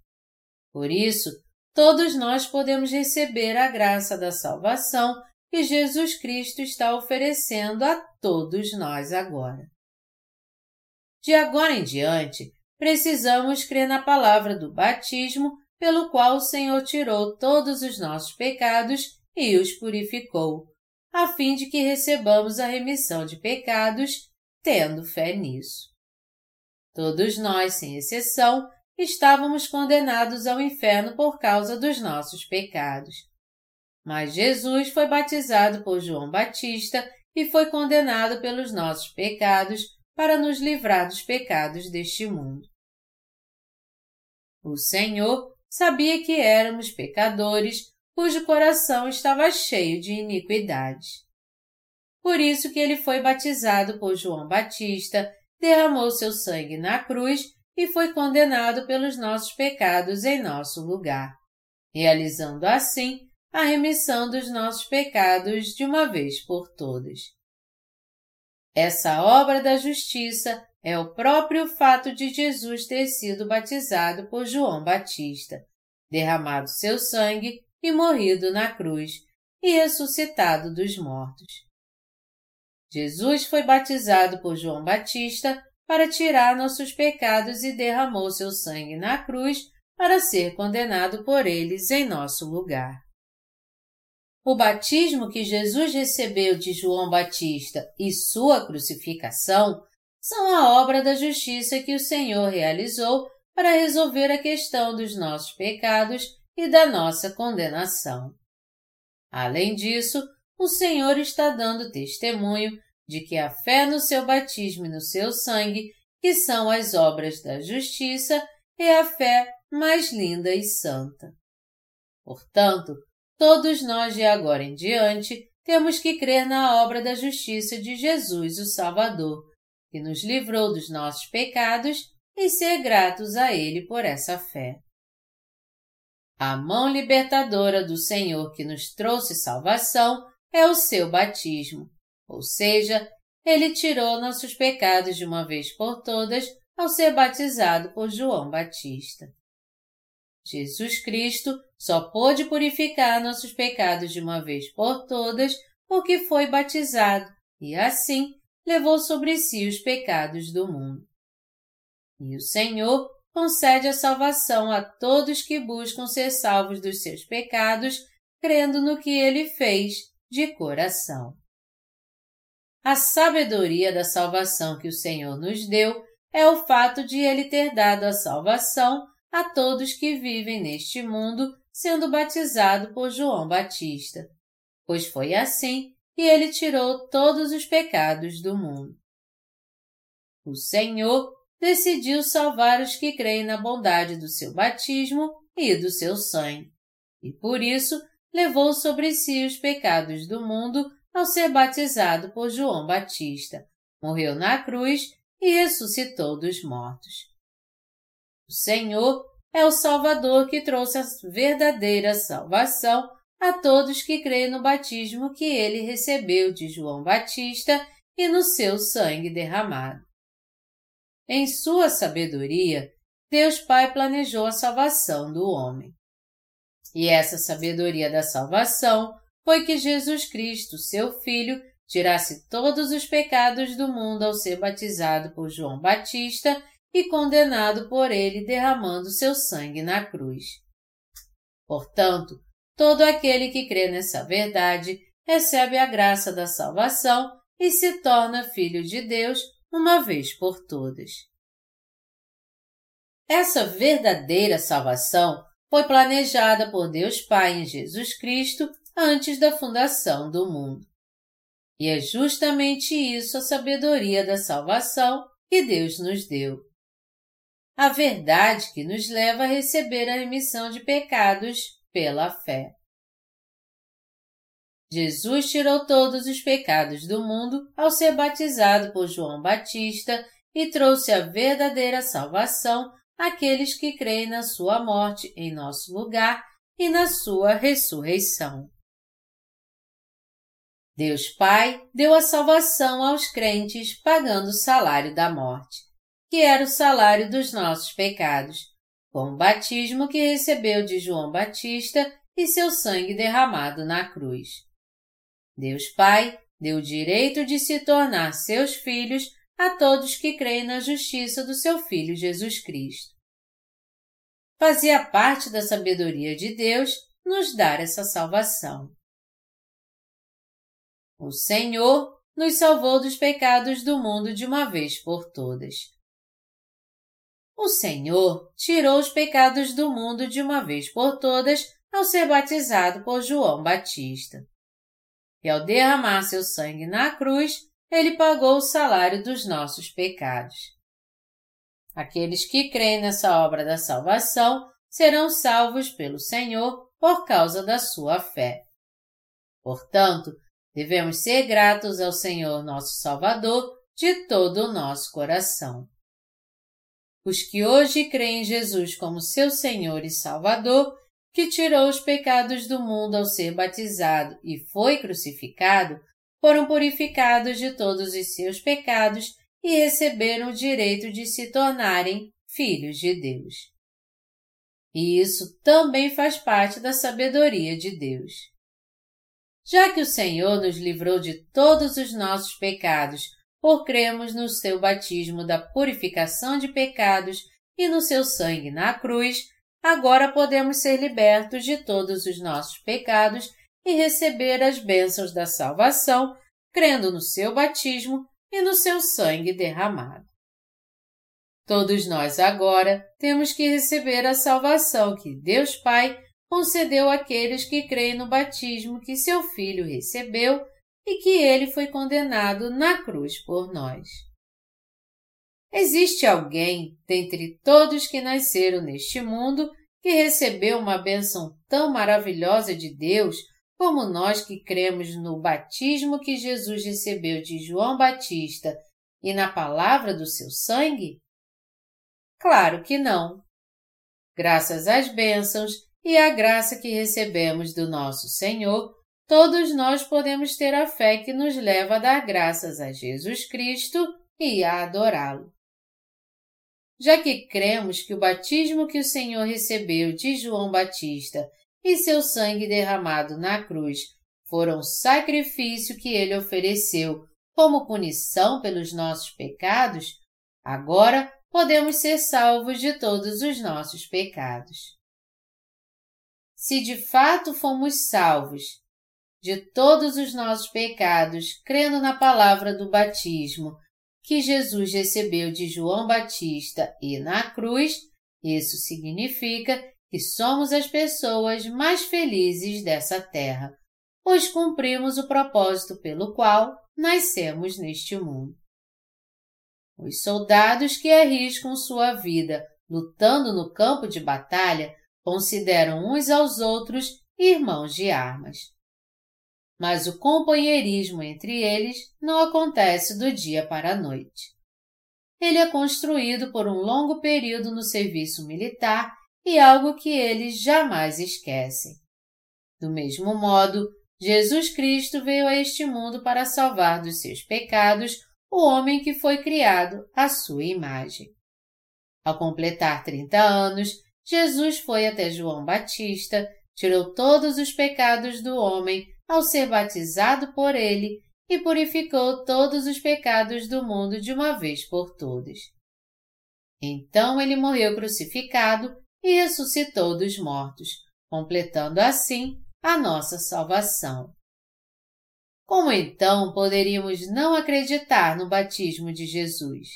Speaker 1: Por isso, todos nós podemos receber a graça da salvação que Jesus Cristo está oferecendo a todos nós agora. De agora em diante, precisamos crer na palavra do batismo, pelo qual o Senhor tirou todos os nossos pecados e os purificou, a fim de que recebamos a remissão de pecados, tendo fé nisso. Todos nós, sem exceção, estávamos condenados ao inferno por causa dos nossos pecados. Mas Jesus foi batizado por João Batista e foi condenado pelos nossos pecados para nos livrar dos pecados deste mundo. O Senhor sabia que éramos pecadores cujo coração estava cheio de iniquidades. Por isso que ele foi batizado por João Batista, derramou seu sangue na cruz e foi condenado pelos nossos pecados em nosso lugar, realizando assim a remissão dos nossos pecados de uma vez por todas. Essa obra da justiça é o próprio fato de Jesus ter sido batizado por João Batista, derramado seu sangue e morrido na cruz, e ressuscitado dos mortos. Jesus foi batizado por João Batista para tirar nossos pecados e derramou seu sangue na cruz para ser condenado por eles em nosso lugar. O batismo que Jesus recebeu de João Batista e sua crucificação são a obra da justiça que o Senhor realizou para resolver a questão dos nossos pecados e da nossa condenação. Além disso, o Senhor está dando testemunho de que a fé no seu batismo e no seu sangue, que são as obras da justiça, é a fé mais linda e santa. Portanto, todos nós de agora em diante temos que crer na obra da justiça de Jesus, o Salvador, que nos livrou dos nossos pecados e ser gratos a Ele por essa fé. A mão libertadora do Senhor que nos trouxe salvação é o seu batismo, ou seja, Ele tirou nossos pecados de uma vez por todas ao ser batizado por João Batista. Jesus Cristo só pôde purificar nossos pecados de uma vez por todas porque foi batizado e, assim, levou sobre si os pecados do mundo. E o Senhor concede a salvação a todos que buscam ser salvos dos seus pecados, crendo no que ele fez de coração. A sabedoria da salvação que o Senhor nos deu é o fato de ele ter dado a salvação a todos que vivem neste mundo sendo batizado por João Batista, pois foi assim que ele tirou todos os pecados do mundo. O Senhor decidiu salvar os que creem na bondade do seu batismo e do seu sangue, e por isso levou sobre si os pecados do mundo ao ser batizado por João Batista, morreu na cruz e ressuscitou dos mortos. O Senhor é o Salvador que trouxe a verdadeira salvação a todos que creem no batismo que ele recebeu de João Batista e no seu sangue derramado. Em sua sabedoria, Deus Pai planejou a salvação do homem. E essa sabedoria da salvação foi que Jesus Cristo, seu Filho, tirasse todos os pecados do mundo ao ser batizado por João Batista e condenado por ele derramando seu sangue na cruz. Portanto, todo aquele que crê nessa verdade recebe a graça da salvação e se torna filho de Deus uma vez por todas. Essa verdadeira salvação foi planejada por Deus Pai em Jesus Cristo antes da fundação do mundo. E é justamente isso a sabedoria da salvação que Deus nos deu a verdade que nos leva a receber a remissão de pecados pela fé. Jesus tirou todos os pecados do mundo ao ser batizado por João Batista e trouxe a verdadeira salvação aqueles que creem na sua morte em nosso lugar e na sua ressurreição. Deus Pai deu a salvação aos crentes pagando o salário da morte, que era o salário dos nossos pecados, com o batismo que recebeu de João Batista e seu sangue derramado na cruz. Deus Pai deu o direito de se tornar seus filhos a todos que creem na justiça do seu Filho Jesus Cristo. Fazia parte da sabedoria de Deus nos dar essa salvação. O Senhor nos salvou dos pecados do mundo de uma vez por todas. O Senhor tirou os pecados do mundo de uma vez por todas ao ser batizado por João Batista. E ao derramar seu sangue na cruz, ele pagou o salário dos nossos pecados. Aqueles que creem nessa obra da salvação serão salvos pelo Senhor por causa da sua fé. Portanto, devemos ser gratos ao Senhor nosso Salvador de todo o nosso coração. Os que hoje creem em Jesus como seu Senhor e Salvador que tirou os pecados do mundo ao ser batizado e foi crucificado, foram purificados de todos os seus pecados e receberam o direito de se tornarem filhos de Deus. E isso também faz parte da sabedoria de Deus. Já que o Senhor nos livrou de todos os nossos pecados por cremos no seu batismo da purificação de pecados e no seu sangue na cruz, agora podemos ser libertos de todos os nossos pecados e receber as bênçãos da salvação, crendo no seu batismo e no seu sangue derramado. Todos nós agora temos que receber a salvação que Deus Pai concedeu àqueles que creem no batismo que seu Filho recebeu e que ele foi condenado na cruz por nós. Existe alguém, dentre todos que nasceram neste mundo, que recebeu uma bênção tão maravilhosa de Deus como nós que cremos no batismo que Jesus recebeu de João Batista e na palavra do seu sangue? Claro que não. Graças às bênçãos e à graça que recebemos do nosso Senhor, todos nós podemos ter a fé que nos leva a dar graças a Jesus Cristo e a adorá-lo já que cremos que o batismo que o Senhor recebeu de João Batista e seu sangue derramado na cruz foram o sacrifício que ele ofereceu como punição pelos nossos pecados, agora podemos ser salvos de todos os nossos pecados. Se de fato fomos salvos de todos os nossos pecados, crendo na palavra do batismo que Jesus recebeu de João Batista e na cruz, isso significa que somos as pessoas mais felizes dessa terra, pois cumprimos o propósito pelo qual nascemos neste mundo. Os soldados que arriscam sua vida lutando no campo de batalha consideram uns aos outros irmãos de armas mas o companheirismo entre eles não acontece do dia para a noite. Ele é construído por um longo período no serviço militar e algo que eles jamais esquecem. Do mesmo modo, Jesus Cristo veio a este mundo para salvar dos seus pecados o homem que foi criado à sua imagem. Ao completar 30 anos, Jesus foi até João Batista, tirou todos os pecados do homem ao ser batizado por ele e purificou todos os pecados do mundo de uma vez por todas. Então ele morreu crucificado e ressuscitou dos mortos, completando assim a nossa salvação. Como então poderíamos não acreditar no batismo de Jesus?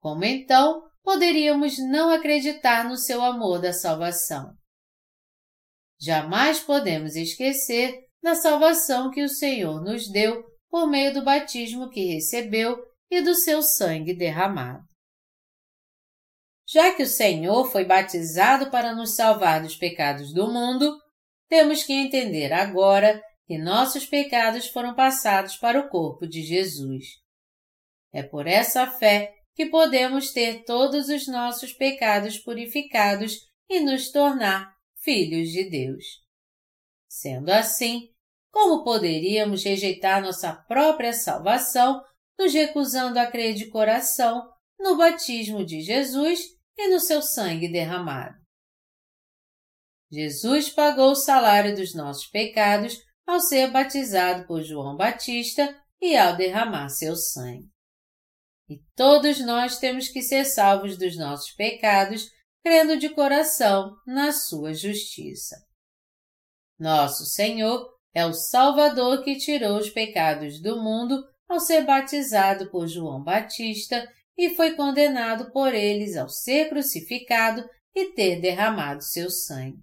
Speaker 1: Como então poderíamos não acreditar no seu amor da salvação? Jamais podemos esquecer da salvação que o Senhor nos deu por meio do batismo que recebeu e do seu sangue derramado. Já que o Senhor foi batizado para nos salvar dos pecados do mundo, temos que entender agora que nossos pecados foram passados para o corpo de Jesus. É por essa fé que podemos ter todos os nossos pecados purificados e nos tornar filhos de Deus. Sendo assim, como poderíamos rejeitar nossa própria salvação, nos recusando a crer de coração no batismo de Jesus e no seu sangue derramado? Jesus pagou o salário dos nossos pecados ao ser batizado por João Batista e ao derramar seu sangue. E todos nós temos que ser salvos dos nossos pecados, crendo de coração na sua justiça. Nosso Senhor é o Salvador que tirou os pecados do mundo ao ser batizado por João Batista e foi condenado por eles ao ser crucificado e ter derramado seu sangue.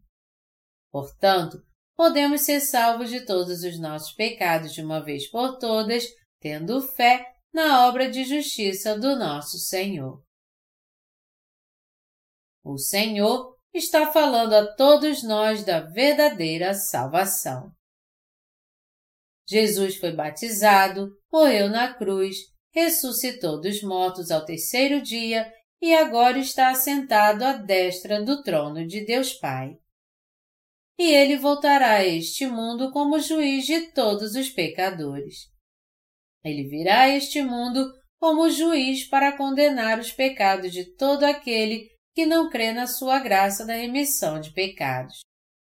Speaker 1: Portanto, podemos ser salvos de todos os nossos pecados de uma vez por todas, tendo fé na obra de justiça do nosso Senhor. O Senhor está falando a todos nós da verdadeira salvação. Jesus foi batizado, morreu na cruz, ressuscitou dos mortos ao terceiro dia e agora está assentado à destra do trono de Deus Pai. E ele voltará a este mundo como juiz de todos os pecadores. Ele virá a este mundo como juiz para condenar os pecados de todo aquele que não crê na sua graça da remissão de pecados,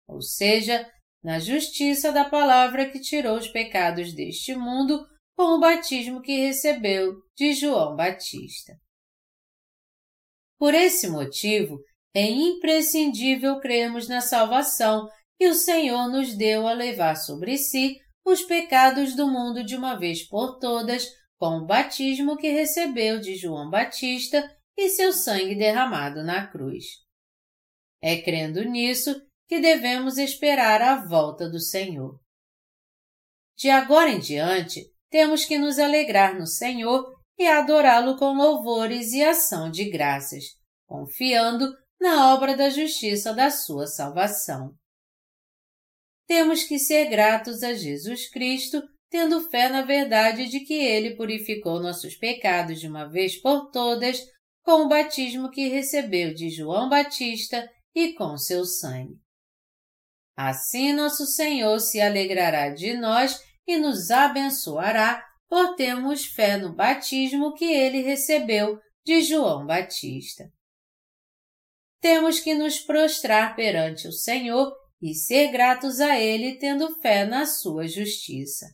Speaker 1: ou seja, na justiça da palavra que tirou os pecados deste mundo com o batismo que recebeu de João Batista. Por esse motivo, é imprescindível crermos na salvação que o Senhor nos deu a levar sobre si os pecados do mundo de uma vez por todas, com o batismo que recebeu de João Batista e seu sangue derramado na cruz. É crendo nisso que devemos esperar a volta do Senhor. De agora em diante, temos que nos alegrar no Senhor e adorá-lo com louvores e ação de graças, confiando na obra da justiça da sua salvação temos que ser gratos a Jesus Cristo, tendo fé na verdade de que Ele purificou nossos pecados de uma vez por todas com o batismo que recebeu de João Batista e com seu sangue. Assim nosso Senhor se alegrará de nós e nos abençoará por termos fé no batismo que ele recebeu de João Batista. Temos que nos prostrar perante o Senhor e ser gratos a Ele tendo fé na sua justiça.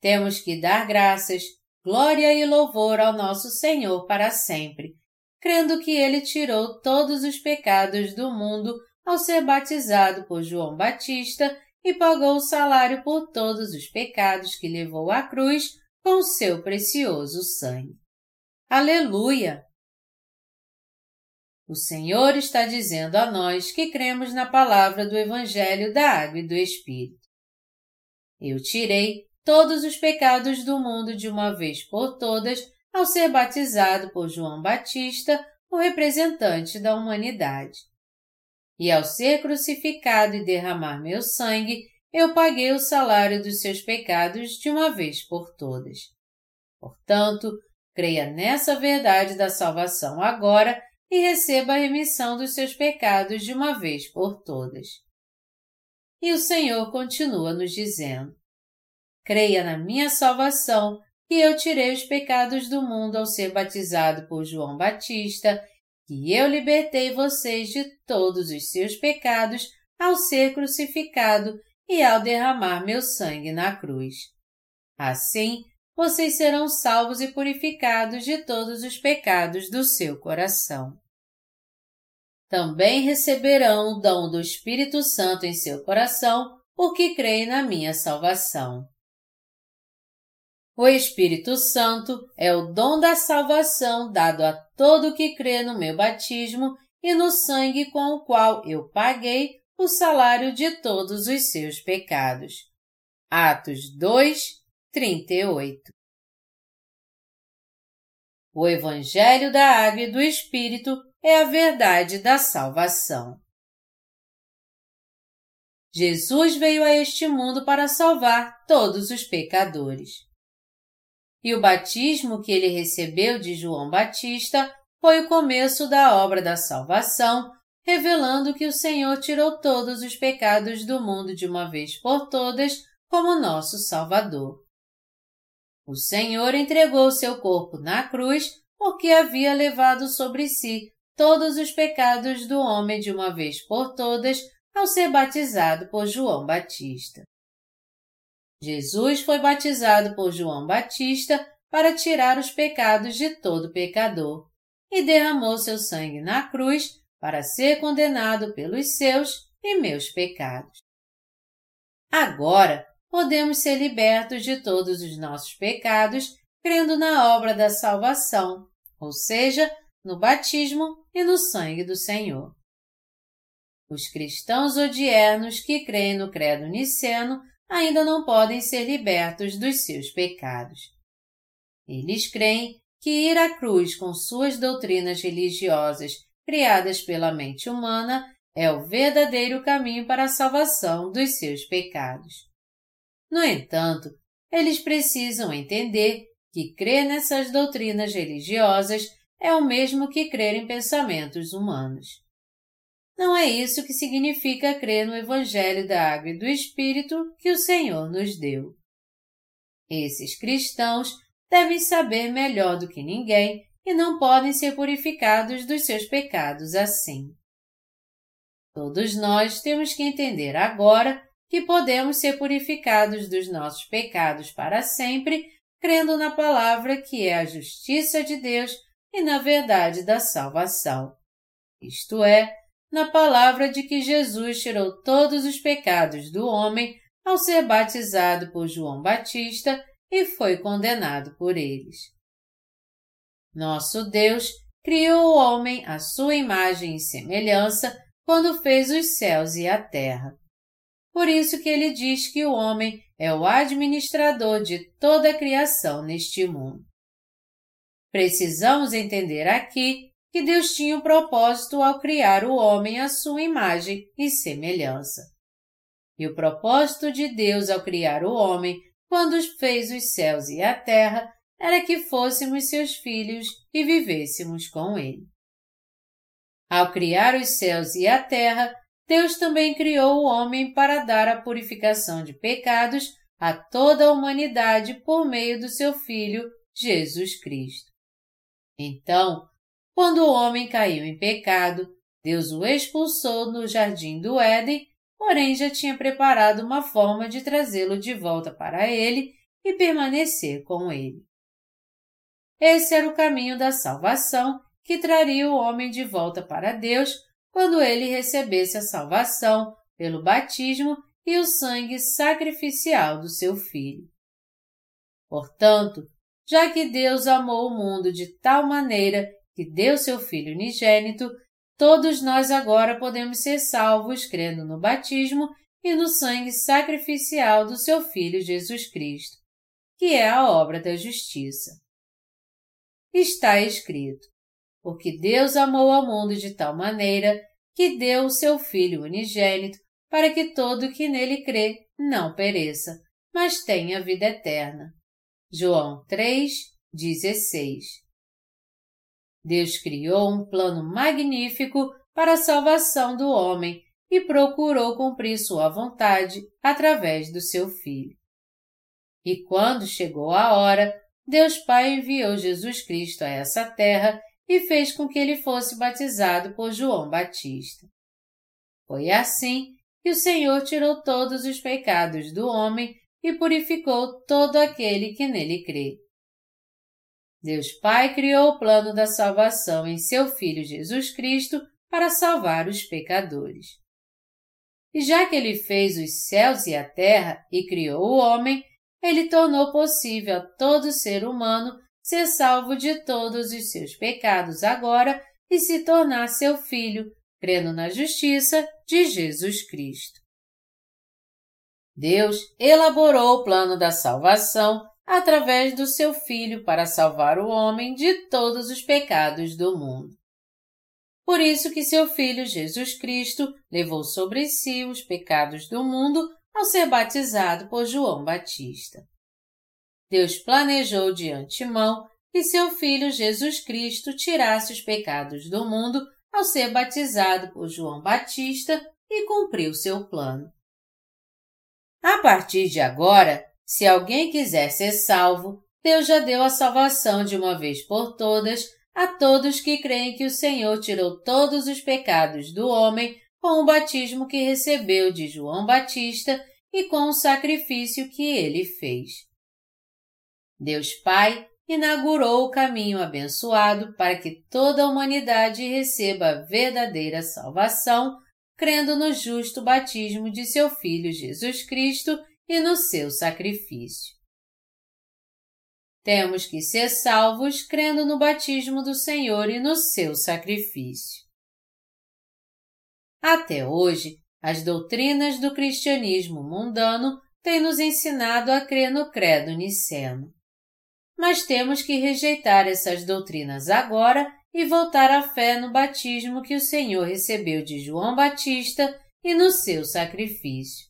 Speaker 1: Temos que dar graças, glória e louvor ao nosso Senhor para sempre, crendo que Ele tirou todos os pecados do mundo ao ser batizado por João Batista e pagou o salário por todos os pecados que levou à cruz com seu precioso sangue. Aleluia! O Senhor está dizendo a nós que cremos na palavra do Evangelho da Água e do Espírito. Eu tirei todos os pecados do mundo de uma vez por todas ao ser batizado por João Batista, o representante da humanidade. E ao ser crucificado e derramar meu sangue, eu paguei o salário dos seus pecados de uma vez por todas. Portanto, creia nessa verdade da salvação agora e receba a remissão dos seus pecados de uma vez por todas. E o Senhor continua nos dizendo: Creia na minha salvação, que eu tirei os pecados do mundo ao ser batizado por João Batista, que eu libertei vocês de todos os seus pecados ao ser crucificado e ao derramar meu sangue na cruz. Assim, vocês serão salvos e purificados de todos os pecados do seu coração também receberão o dom do Espírito Santo em seu coração, porque creem na minha salvação. O Espírito Santo é o dom da salvação dado a todo que crê no meu batismo e no sangue com o qual eu paguei o salário de todos os seus pecados. Atos 2, 38 O Evangelho da Água e do Espírito é a verdade da salvação. Jesus veio a este mundo para salvar todos os pecadores. E o batismo que ele recebeu de João Batista foi o começo da obra da salvação, revelando que o Senhor tirou todos os pecados do mundo de uma vez por todas como nosso Salvador. O Senhor entregou seu corpo na cruz porque havia levado sobre si todos os pecados do homem de uma vez por todas ao ser batizado por João Batista. Jesus foi batizado por João Batista para tirar os pecados de todo pecador e derramou seu sangue na cruz para ser condenado pelos seus e meus pecados. Agora podemos ser libertos de todos os nossos pecados crendo na obra da salvação, ou seja, no batismo e no sangue do Senhor. Os cristãos odiernos que creem no credo niceno ainda não podem ser libertos dos seus pecados. Eles creem que ir à cruz com suas doutrinas religiosas criadas pela mente humana é o verdadeiro caminho para a salvação dos seus pecados. No entanto, eles precisam entender que crer nessas doutrinas religiosas é o mesmo que crer em pensamentos humanos. Não é isso que significa crer no Evangelho da Água e do Espírito que o Senhor nos deu. Esses cristãos devem saber melhor do que ninguém e não podem ser purificados dos seus pecados assim. Todos nós temos que entender agora que podemos ser purificados dos nossos pecados para sempre, crendo na palavra que é a justiça de Deus e na verdade da salvação. Isto é, na palavra de que Jesus tirou todos os pecados do homem ao ser batizado por João Batista e foi condenado por eles. Nosso Deus criou o homem à sua imagem e semelhança quando fez os céus e a terra. Por isso que ele diz que o homem é o administrador de toda a criação neste mundo. Precisamos entender aqui que Deus tinha um propósito ao criar o homem à sua imagem e semelhança. E o propósito de Deus ao criar o homem quando fez os céus e a terra, era que fôssemos seus filhos e vivêssemos com ele. Ao criar os céus e a terra, Deus também criou o homem para dar a purificação de pecados a toda a humanidade por meio do seu Filho, Jesus Cristo. Então, quando o homem caiu em pecado, Deus o expulsou no jardim do Éden porém já tinha preparado uma forma de trazê-lo de volta para ele e permanecer com ele. Esse era o caminho da salvação que traria o homem de volta para Deus quando ele recebesse a salvação pelo batismo e o sangue sacrificial do seu filho. Portanto, já que Deus amou o mundo de tal maneira que deu seu filho unigênito, Todos nós agora podemos ser salvos crendo no batismo e no sangue sacrificial do seu Filho Jesus Cristo, que é a obra da justiça. Está escrito: Porque Deus amou ao mundo de tal maneira que deu o seu Filho unigênito para que todo que nele crê não pereça, mas tenha vida eterna. João 3, 16 Deus criou um plano magnífico para a salvação do homem e procurou cumprir sua vontade através do seu Filho. E quando chegou a hora, Deus Pai enviou Jesus Cristo a essa terra e fez com que ele fosse batizado por João Batista. Foi assim que o Senhor tirou todos os pecados do homem e purificou todo aquele que nele crê. Deus Pai criou o plano da salvação em seu Filho Jesus Cristo para salvar os pecadores. E já que ele fez os céus e a terra e criou o homem, ele tornou possível a todo ser humano ser salvo de todos os seus pecados agora e se tornar seu filho, crendo na justiça de Jesus Cristo. Deus elaborou o plano da salvação através do seu Filho para salvar o homem de todos os pecados do mundo. Por isso que seu Filho Jesus Cristo levou sobre si os pecados do mundo ao ser batizado por João Batista. Deus planejou de antemão que seu Filho Jesus Cristo tirasse os pecados do mundo ao ser batizado por João Batista e cumpriu seu plano. A partir de agora, se alguém quiser ser salvo, Deus já deu a salvação de uma vez por todas a todos que creem que o Senhor tirou todos os pecados do homem com o batismo que recebeu de João Batista e com o sacrifício que ele fez. Deus Pai inaugurou o caminho abençoado para que toda a humanidade receba a verdadeira salvação, crendo no justo batismo de seu Filho Jesus Cristo e no seu sacrifício. Temos que ser salvos crendo no batismo do Senhor e no seu sacrifício. Até hoje, as doutrinas do cristianismo mundano têm nos ensinado a crer no credo niceno. Mas temos que rejeitar essas doutrinas agora e voltar à fé no batismo que o Senhor recebeu de João Batista e no seu sacrifício.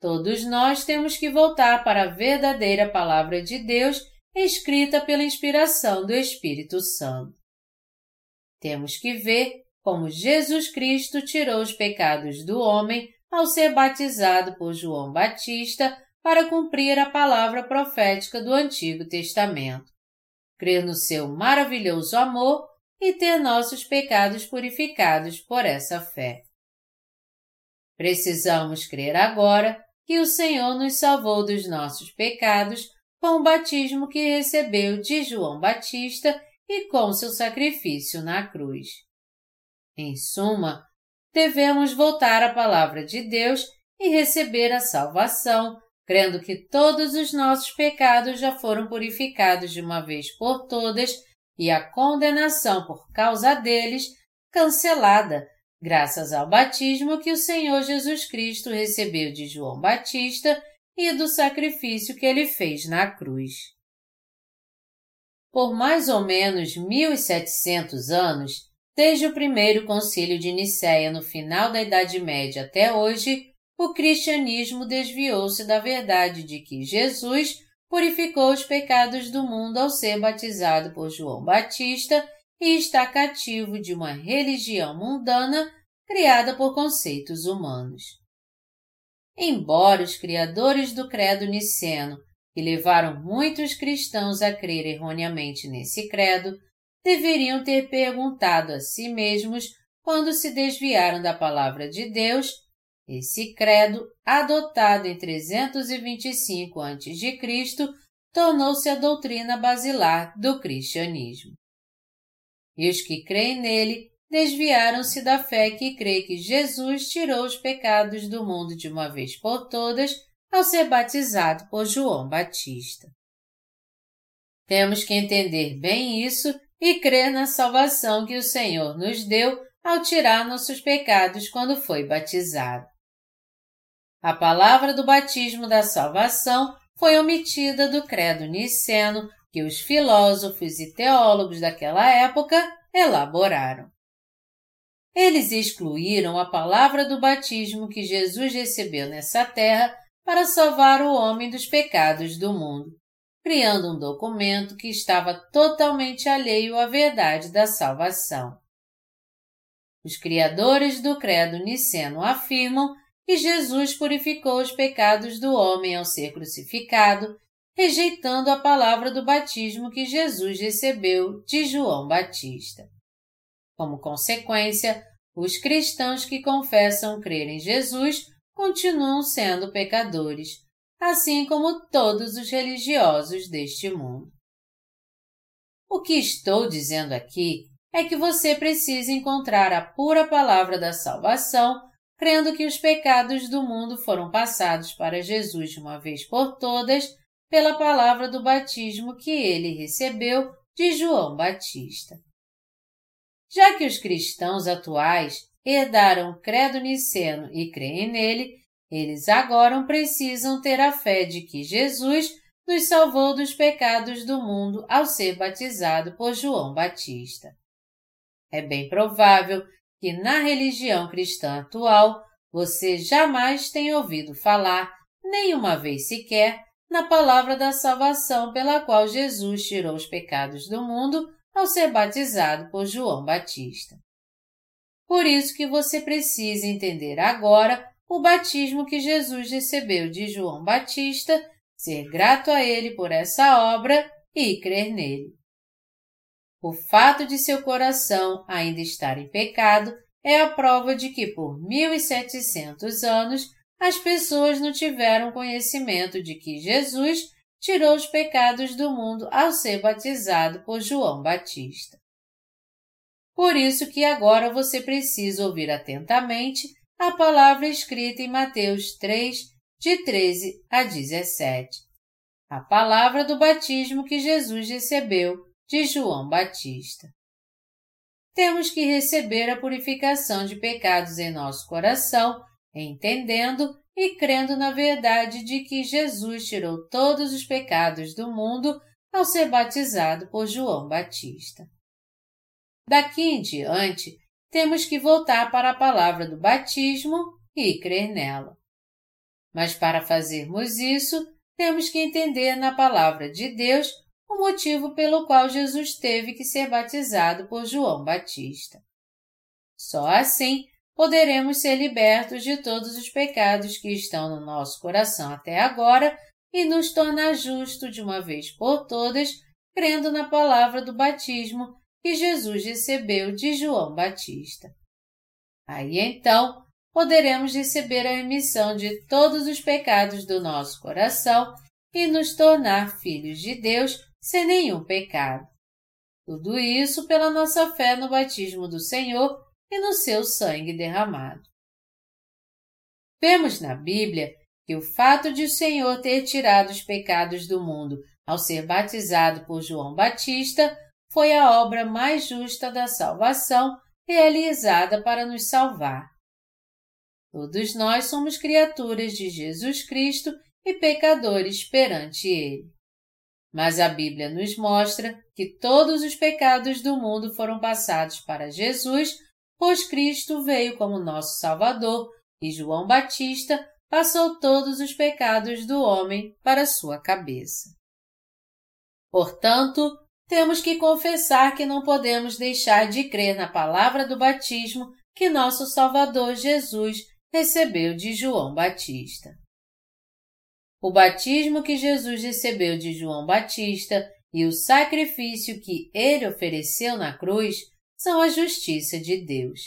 Speaker 1: Todos nós temos que voltar para a verdadeira Palavra de Deus escrita pela inspiração do Espírito Santo. Temos que ver como Jesus Cristo tirou os pecados do homem ao ser batizado por João Batista para cumprir a palavra profética do Antigo Testamento, crer no seu maravilhoso amor e ter nossos pecados purificados por essa fé. Precisamos crer agora que o Senhor nos salvou dos nossos pecados com o batismo que recebeu de João Batista e com seu sacrifício na cruz. Em suma, devemos voltar à palavra de Deus e receber a salvação, crendo que todos os nossos pecados já foram purificados de uma vez por todas e a condenação por causa deles cancelada graças ao batismo que o Senhor Jesus Cristo recebeu de João Batista e do sacrifício que ele fez na cruz. Por mais ou menos 1700 anos, desde o primeiro concílio de Nicéia no final da Idade Média até hoje, o cristianismo desviou-se da verdade de que Jesus purificou os pecados do mundo ao ser batizado por João Batista e está cativo de uma religião mundana criada por conceitos humanos. Embora os criadores do credo niceno, que levaram muitos cristãos a crer erroneamente nesse credo, deveriam ter perguntado a si mesmos quando se desviaram da palavra de Deus, esse credo, adotado em 325 a.C., tornou-se a doutrina basilar do cristianismo e os que creem nele desviaram-se da fé que crê que Jesus tirou os pecados do mundo de uma vez por todas ao ser batizado por João Batista. Temos que entender bem isso e crer na salvação que o Senhor nos deu ao tirar nossos pecados quando foi batizado. A palavra do batismo da salvação foi omitida do credo niceno que os filósofos e teólogos daquela época elaboraram. Eles excluíram a palavra do batismo que Jesus recebeu nessa terra para salvar o homem dos pecados do mundo, criando um documento que estava totalmente alheio à verdade da salvação. Os criadores do credo niceno afirmam que Jesus purificou os pecados do homem ao ser crucificado rejeitando a palavra do batismo que Jesus recebeu de João Batista. Como consequência, os cristãos que confessam crer em Jesus continuam sendo pecadores, assim como todos os religiosos deste mundo. O que estou dizendo aqui é que você precisa encontrar a pura palavra da salvação, crendo que os pecados do mundo foram passados para Jesus de uma vez por todas pela palavra do batismo que ele recebeu de João Batista. Já que os cristãos atuais herdaram o credo niceno e creem nele, eles agora precisam ter a fé de que Jesus nos salvou dos pecados do mundo ao ser batizado por João Batista. É bem provável que na religião cristã atual você jamais tenha ouvido falar, nenhuma vez sequer, na palavra da salvação pela qual Jesus tirou os pecados do mundo ao ser batizado por João Batista. Por isso que você precisa entender agora o batismo que Jesus recebeu de João Batista, ser grato a ele por essa obra e crer nele. O fato de seu coração ainda estar em pecado é a prova de que por 1700 anos as pessoas não tiveram conhecimento de que Jesus tirou os pecados do mundo ao ser batizado por João Batista. Por isso que agora você precisa ouvir atentamente a palavra escrita em Mateus 3, de 13 a 17. A palavra do batismo que Jesus recebeu de João Batista. Temos que receber a purificação de pecados em nosso coração, entendendo e crendo na verdade de que Jesus tirou todos os pecados do mundo ao ser batizado por João Batista. Daqui em diante, temos que voltar para a palavra do batismo e crer nela. Mas para fazermos isso, temos que entender na palavra de Deus o motivo pelo qual Jesus teve que ser batizado por João Batista. Só assim poderemos ser libertos de todos os pecados que estão no nosso coração até agora e nos tornar justos de uma vez por todas, crendo na palavra do batismo que Jesus recebeu de João Batista. Aí então poderemos receber a remissão de todos os pecados do nosso coração e nos tornar filhos de Deus sem nenhum pecado. Tudo isso pela nossa fé no batismo do Senhor e no seu sangue derramado. Vemos na Bíblia que o fato de o Senhor ter tirado os pecados do mundo ao ser batizado por João Batista foi a obra mais justa da salvação realizada para nos salvar. Todos nós somos criaturas de Jesus Cristo e pecadores perante Ele. Mas a Bíblia nos mostra que todos os pecados do mundo foram passados para Jesus, pois Cristo veio como nosso Salvador e João Batista passou todos os pecados do homem para sua cabeça. Portanto, temos que confessar que não podemos deixar de crer na palavra do batismo que nosso Salvador Jesus recebeu de João Batista. O batismo que Jesus recebeu de João Batista e o sacrifício que ele ofereceu na cruz são a justiça de Deus.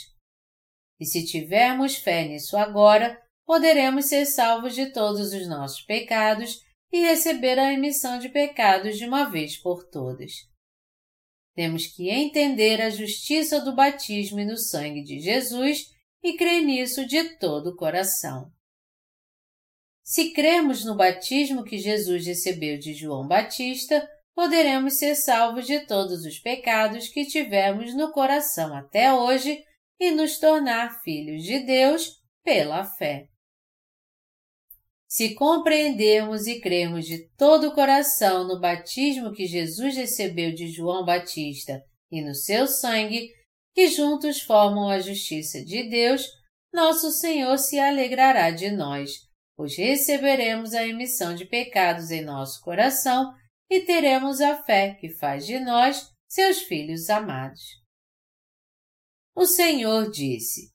Speaker 1: E se tivermos fé nisso agora, poderemos ser salvos de todos os nossos pecados e receber a remissão de pecados de uma vez por todas. Temos que entender a justiça do batismo e do sangue de Jesus e crer nisso de todo o coração. Se cremos no batismo que Jesus recebeu de João Batista, poderemos ser salvos de todos os pecados que tivemos no coração até hoje e nos tornar filhos de Deus pela fé. Se compreendermos e cremos de todo o coração no batismo que Jesus recebeu de João Batista e no seu sangue, que juntos formam a justiça de Deus, nosso Senhor se alegrará de nós pois receberemos a emissão de pecados em nosso coração e teremos a fé que faz de nós seus filhos amados. O Senhor disse: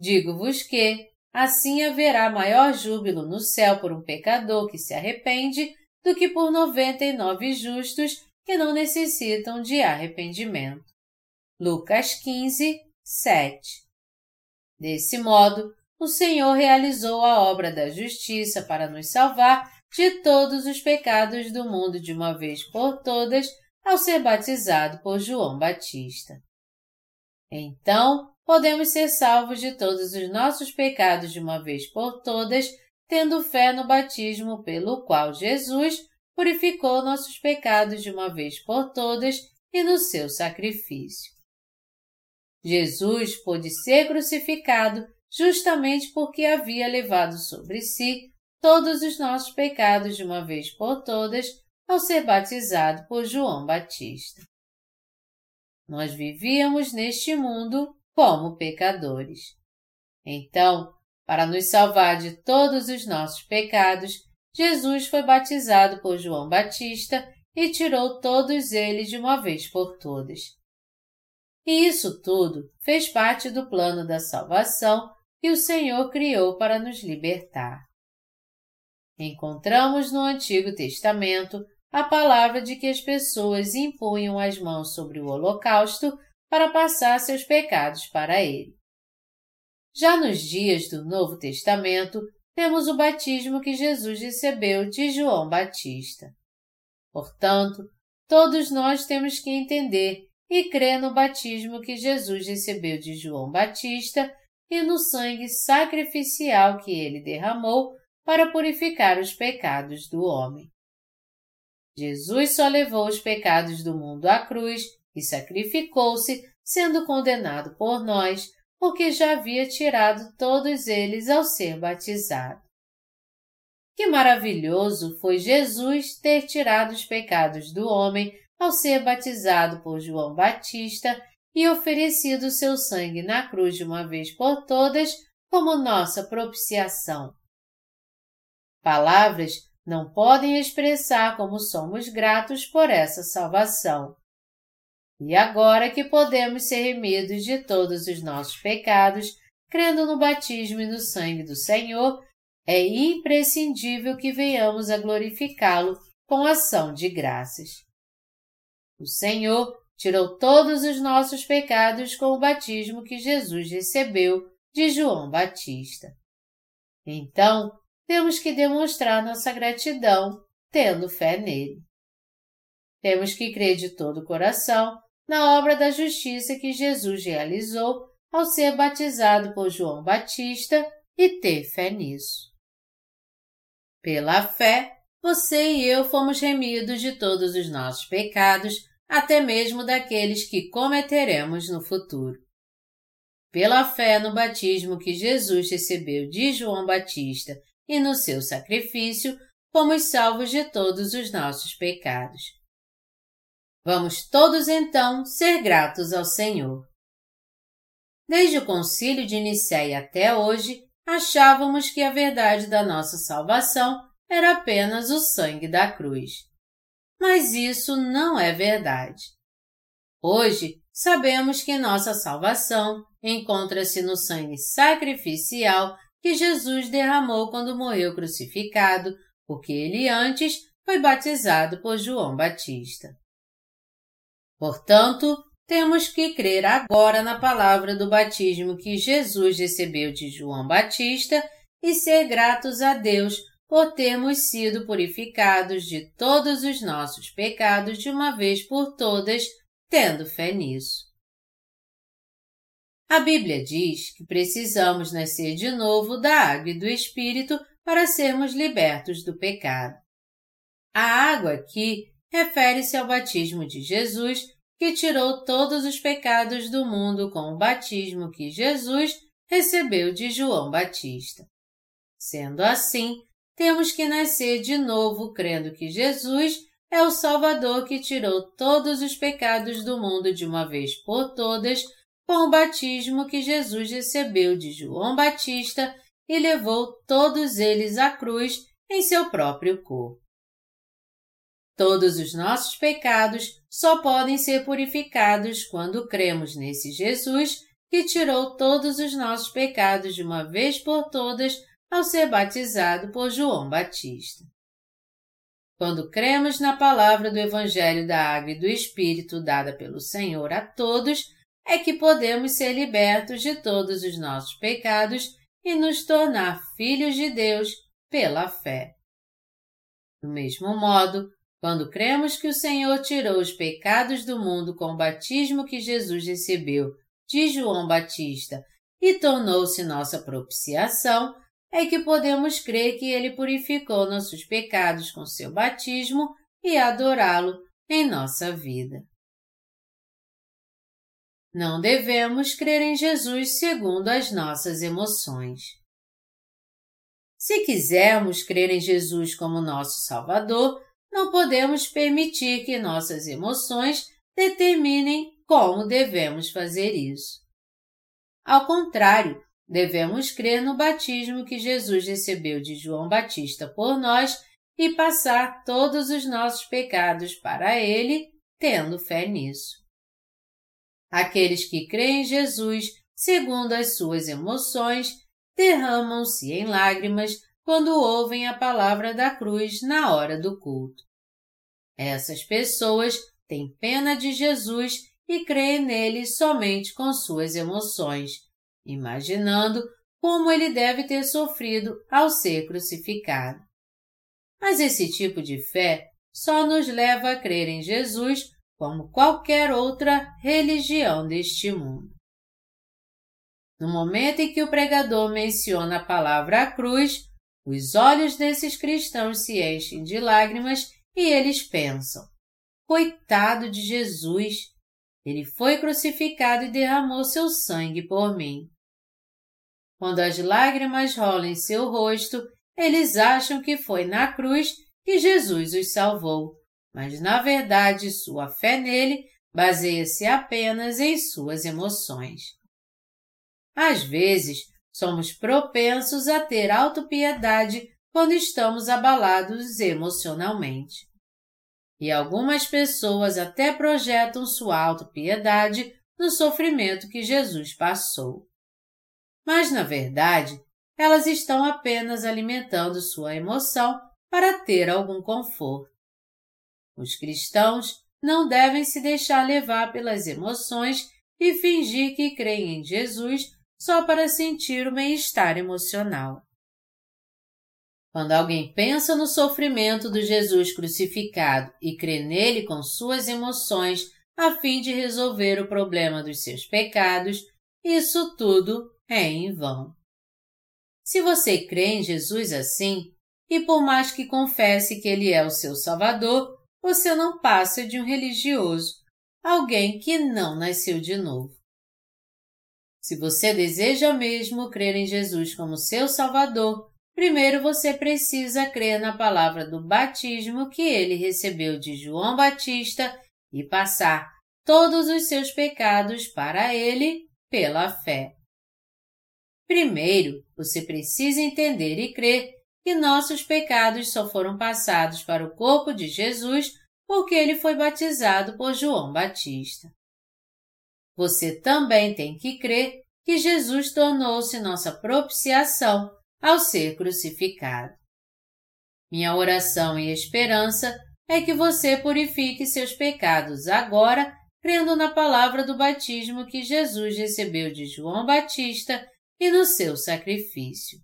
Speaker 1: Digo-vos que, assim haverá maior júbilo no céu por um pecador que se arrepende do que por noventa e nove justos que não necessitam de arrependimento. Lucas 15, 7 Desse modo, o Senhor realizou a obra da justiça para nos salvar de todos os pecados do mundo de uma vez por todas ao ser batizado por João Batista. Então, podemos ser salvos de todos os nossos pecados de uma vez por todas, tendo fé no batismo pelo qual Jesus purificou nossos pecados de uma vez por todas e no seu sacrifício. Jesus pôde ser crucificado justamente porque havia levado sobre si todos os nossos pecados de uma vez por todas ao ser batizado por João Batista. Nós vivíamos neste mundo como pecadores. Então, para nos salvar de todos os nossos pecados, Jesus foi batizado por João Batista e tirou todos eles de uma vez por todas. E isso tudo fez parte do plano da salvação que o Senhor criou para nos libertar. Encontramos no Antigo Testamento a palavra de que as pessoas impunham as mãos sobre o holocausto para passar seus pecados para ele. Já nos dias do Novo Testamento, temos o batismo que Jesus recebeu de João Batista. Portanto, todos nós temos que entender e crer no batismo que Jesus recebeu de João Batista e no sangue sacrificial que ele derramou para purificar os pecados do homem. Jesus só levou os pecados do mundo à cruz e sacrificou-se, sendo condenado por nós, porque já havia tirado todos eles ao ser batizado. Que maravilhoso foi Jesus ter tirado os pecados do homem ao ser batizado por João Batista e oferecido seu sangue na cruz de uma vez por todas como nossa propiciação. Palavras não podem expressar como somos gratos por essa salvação. E agora que podemos ser remidos de todos os nossos pecados, crendo no batismo e no sangue do Senhor, é imprescindível que venhamos a glorificá-lo com ação de graças. O Senhor tirou todos os nossos pecados com o batismo que Jesus recebeu de João Batista. Então, temos que demonstrar nossa gratidão tendo fé nele. Temos que crer de todo o coração na obra da justiça que Jesus realizou ao ser batizado por João Batista e ter fé nisso. Pela fé, você e eu fomos remidos de todos os nossos pecados, até mesmo daqueles que cometeremos no futuro. Pela fé no batismo que Jesus recebeu de João Batista e no seu sacrifício, fomos salvos de todos os nossos pecados. Vamos todos então ser gratos ao Senhor. Desde o concílio de Nicéia até hoje, achávamos que a verdade da nossa salvação era apenas o sangue da cruz. Mas isso não é verdade. Hoje, sabemos que nossa salvação encontra-se no sangue sacrificial que Jesus derramou quando morreu crucificado, porque ele antes foi batizado por João Batista. Portanto, temos que crer agora na palavra do batismo que Jesus recebeu de João Batista e ser gratos a Deus por termos sido purificados de todos os nossos pecados de uma vez por todas, tendo fé nisso. A Bíblia diz que precisamos nascer de novo da água e do Espírito para sermos libertos do pecado. A água aqui refere-se ao batismo de Jesus, que tirou todos os pecados do mundo com o batismo que Jesus recebeu de João Batista. Sendo assim, temos que nascer de novo crendo que Jesus é o Salvador que tirou todos os pecados do mundo de uma vez por todas com o batismo que Jesus recebeu de João Batista e levou todos eles à cruz em seu próprio corpo. Todos os nossos pecados só podem ser purificados quando cremos nesse Jesus que tirou todos os nossos pecados de uma vez por todas ao ser batizado por João Batista. Quando cremos na palavra do Evangelho da Água e do Espírito dada pelo Senhor a todos, é que podemos ser libertos de todos os nossos pecados e nos tornar filhos de Deus pela fé. Do mesmo modo, quando cremos que o Senhor tirou os pecados do mundo com o batismo que Jesus recebeu de João Batista e tornou-se nossa propiciação, é que podemos crer que ele purificou nossos pecados com seu batismo e adorá-lo em nossa vida. Não devemos crer em Jesus segundo as nossas emoções. Se quisermos crer em Jesus como nosso Salvador, não podemos permitir que nossas emoções determinem como devemos fazer isso. Ao contrário, devemos crer no batismo que Jesus recebeu de João Batista por nós e passar todos os nossos pecados para Ele, tendo fé nisso. Aqueles que creem em Jesus, segundo as suas emoções, derramam-se em lágrimas quando ouvem a palavra da cruz na hora do culto. Essas pessoas têm pena de Jesus e creem nele somente com suas emoções, imaginando como ele deve ter sofrido ao ser crucificado. Mas esse tipo de fé só nos leva a crer em Jesus como qualquer outra religião deste mundo. No momento em que o pregador menciona a palavra cruz, os olhos desses cristãos se enchem de lágrimas e eles pensam: Coitado de Jesus! Ele foi crucificado e derramou seu sangue por mim. Quando as lágrimas rolam em seu rosto, eles acham que foi na cruz que Jesus os salvou, mas na verdade sua fé nele baseia-se apenas em suas emoções. Às vezes, somos propensos a ter autopiedade quando estamos abalados emocionalmente. E algumas pessoas até projetam sua autopiedade no sofrimento que Jesus passou. Mas, na verdade, elas estão apenas alimentando sua emoção para ter algum conforto. Os cristãos não devem se deixar levar pelas emoções e fingir que creem em Jesus só para sentir o bem-estar emocional. Quando alguém pensa no sofrimento do Jesus crucificado e crê nele com suas emoções a fim de resolver o problema dos seus pecados, isso tudo é em vão. Se você crê em Jesus assim, e por mais que confesse que ele é o seu Salvador, você não passa de um religioso, alguém que não nasceu de novo. Se você deseja mesmo crer em Jesus como seu Salvador, primeiro você precisa crer na palavra do batismo que ele recebeu de João Batista e passar todos os seus pecados para ele pela fé. Primeiro, você precisa entender e crer que nossos pecados só foram passados para o corpo de Jesus porque ele foi batizado por João Batista. Você também tem que crer que Jesus tornou-se nossa propiciação ao ser crucificado. Minha oração e esperança é que você purifique seus pecados agora, crendo na palavra do batismo que Jesus recebeu de João Batista e no seu sacrifício.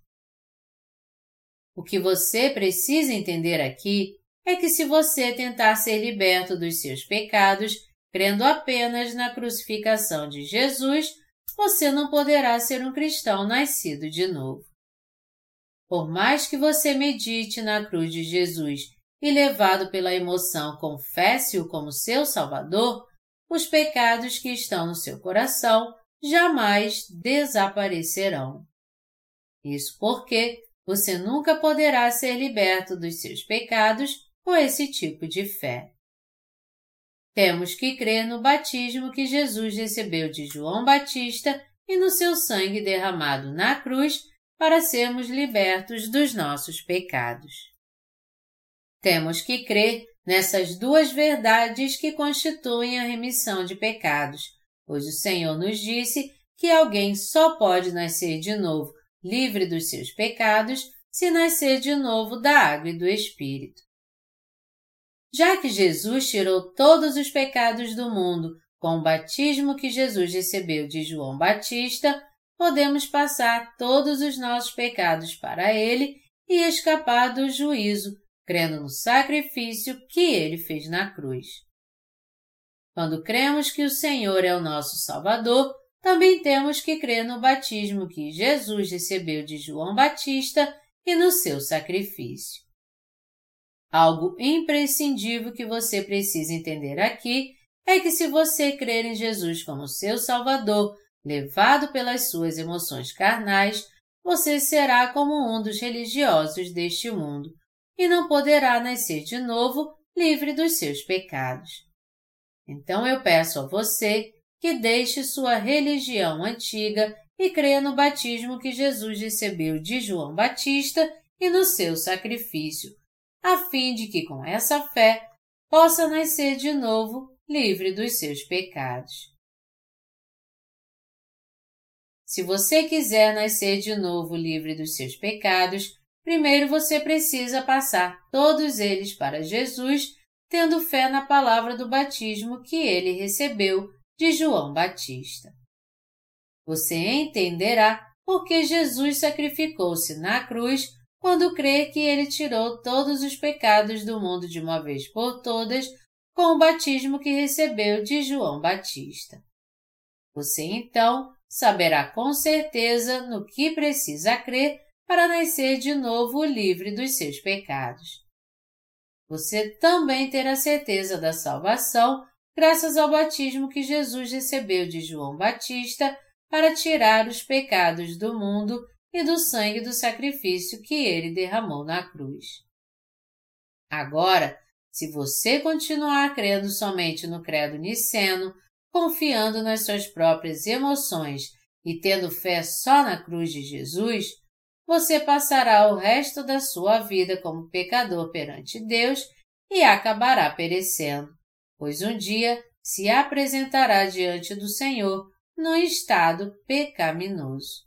Speaker 1: O que você precisa entender aqui é que se você tentar ser liberto dos seus pecados, crendo apenas na crucificação de Jesus, você não poderá ser um cristão nascido de novo. Por mais que você medite na cruz de Jesus e levado pela emoção confesse-o como seu Salvador, os pecados que estão no seu coração jamais desaparecerão. Isso porque você nunca poderá ser liberto dos seus pecados com esse tipo de fé. Temos que crer no batismo que Jesus recebeu de João Batista e no seu sangue derramado na cruz para sermos libertos dos nossos pecados. Temos que crer nessas duas verdades que constituem a remissão de pecados, pois o Senhor nos disse que alguém só pode nascer de novo livre dos seus pecados se nascer de novo da água e do Espírito. Já que Jesus tirou todos os pecados do mundo com o batismo que Jesus recebeu de João Batista, podemos passar todos os nossos pecados para Ele e escapar do juízo, crendo no sacrifício que Ele fez na cruz. Quando cremos que o Senhor é o nosso Salvador, também temos que crer no batismo que Jesus recebeu de João Batista e no seu sacrifício. Algo imprescindível que você precisa entender aqui é que se você crer em Jesus como seu Salvador, levado pelas suas emoções carnais, você será como um dos religiosos deste mundo e não poderá nascer de novo livre dos seus pecados. Então eu peço a você que deixe sua religião antiga e creia no batismo que Jesus recebeu de João Batista e no seu sacrifício, a fim de que com essa fé possa nascer de novo livre dos seus pecados. Se você quiser nascer de novo livre dos seus pecados, primeiro você precisa passar todos eles para Jesus, tendo fé na palavra do batismo que ele recebeu de João Batista. Você entenderá porque Jesus sacrificou-se na cruz quando crê que ele tirou todos os pecados do mundo de uma vez por todas com o batismo que recebeu de João Batista. Você então saberá com certeza no que precisa crer para nascer de novo livre dos seus pecados. Você também terá certeza da salvação graças ao batismo que Jesus recebeu de João Batista para tirar os pecados do mundo e do sangue do sacrifício que ele derramou na cruz. Agora, se você continuar crendo somente no credo niceno, confiando nas suas próprias emoções e tendo fé só na cruz de Jesus, você passará o resto da sua vida como pecador perante Deus e acabará perecendo, pois um dia se apresentará diante do Senhor num estado pecaminoso.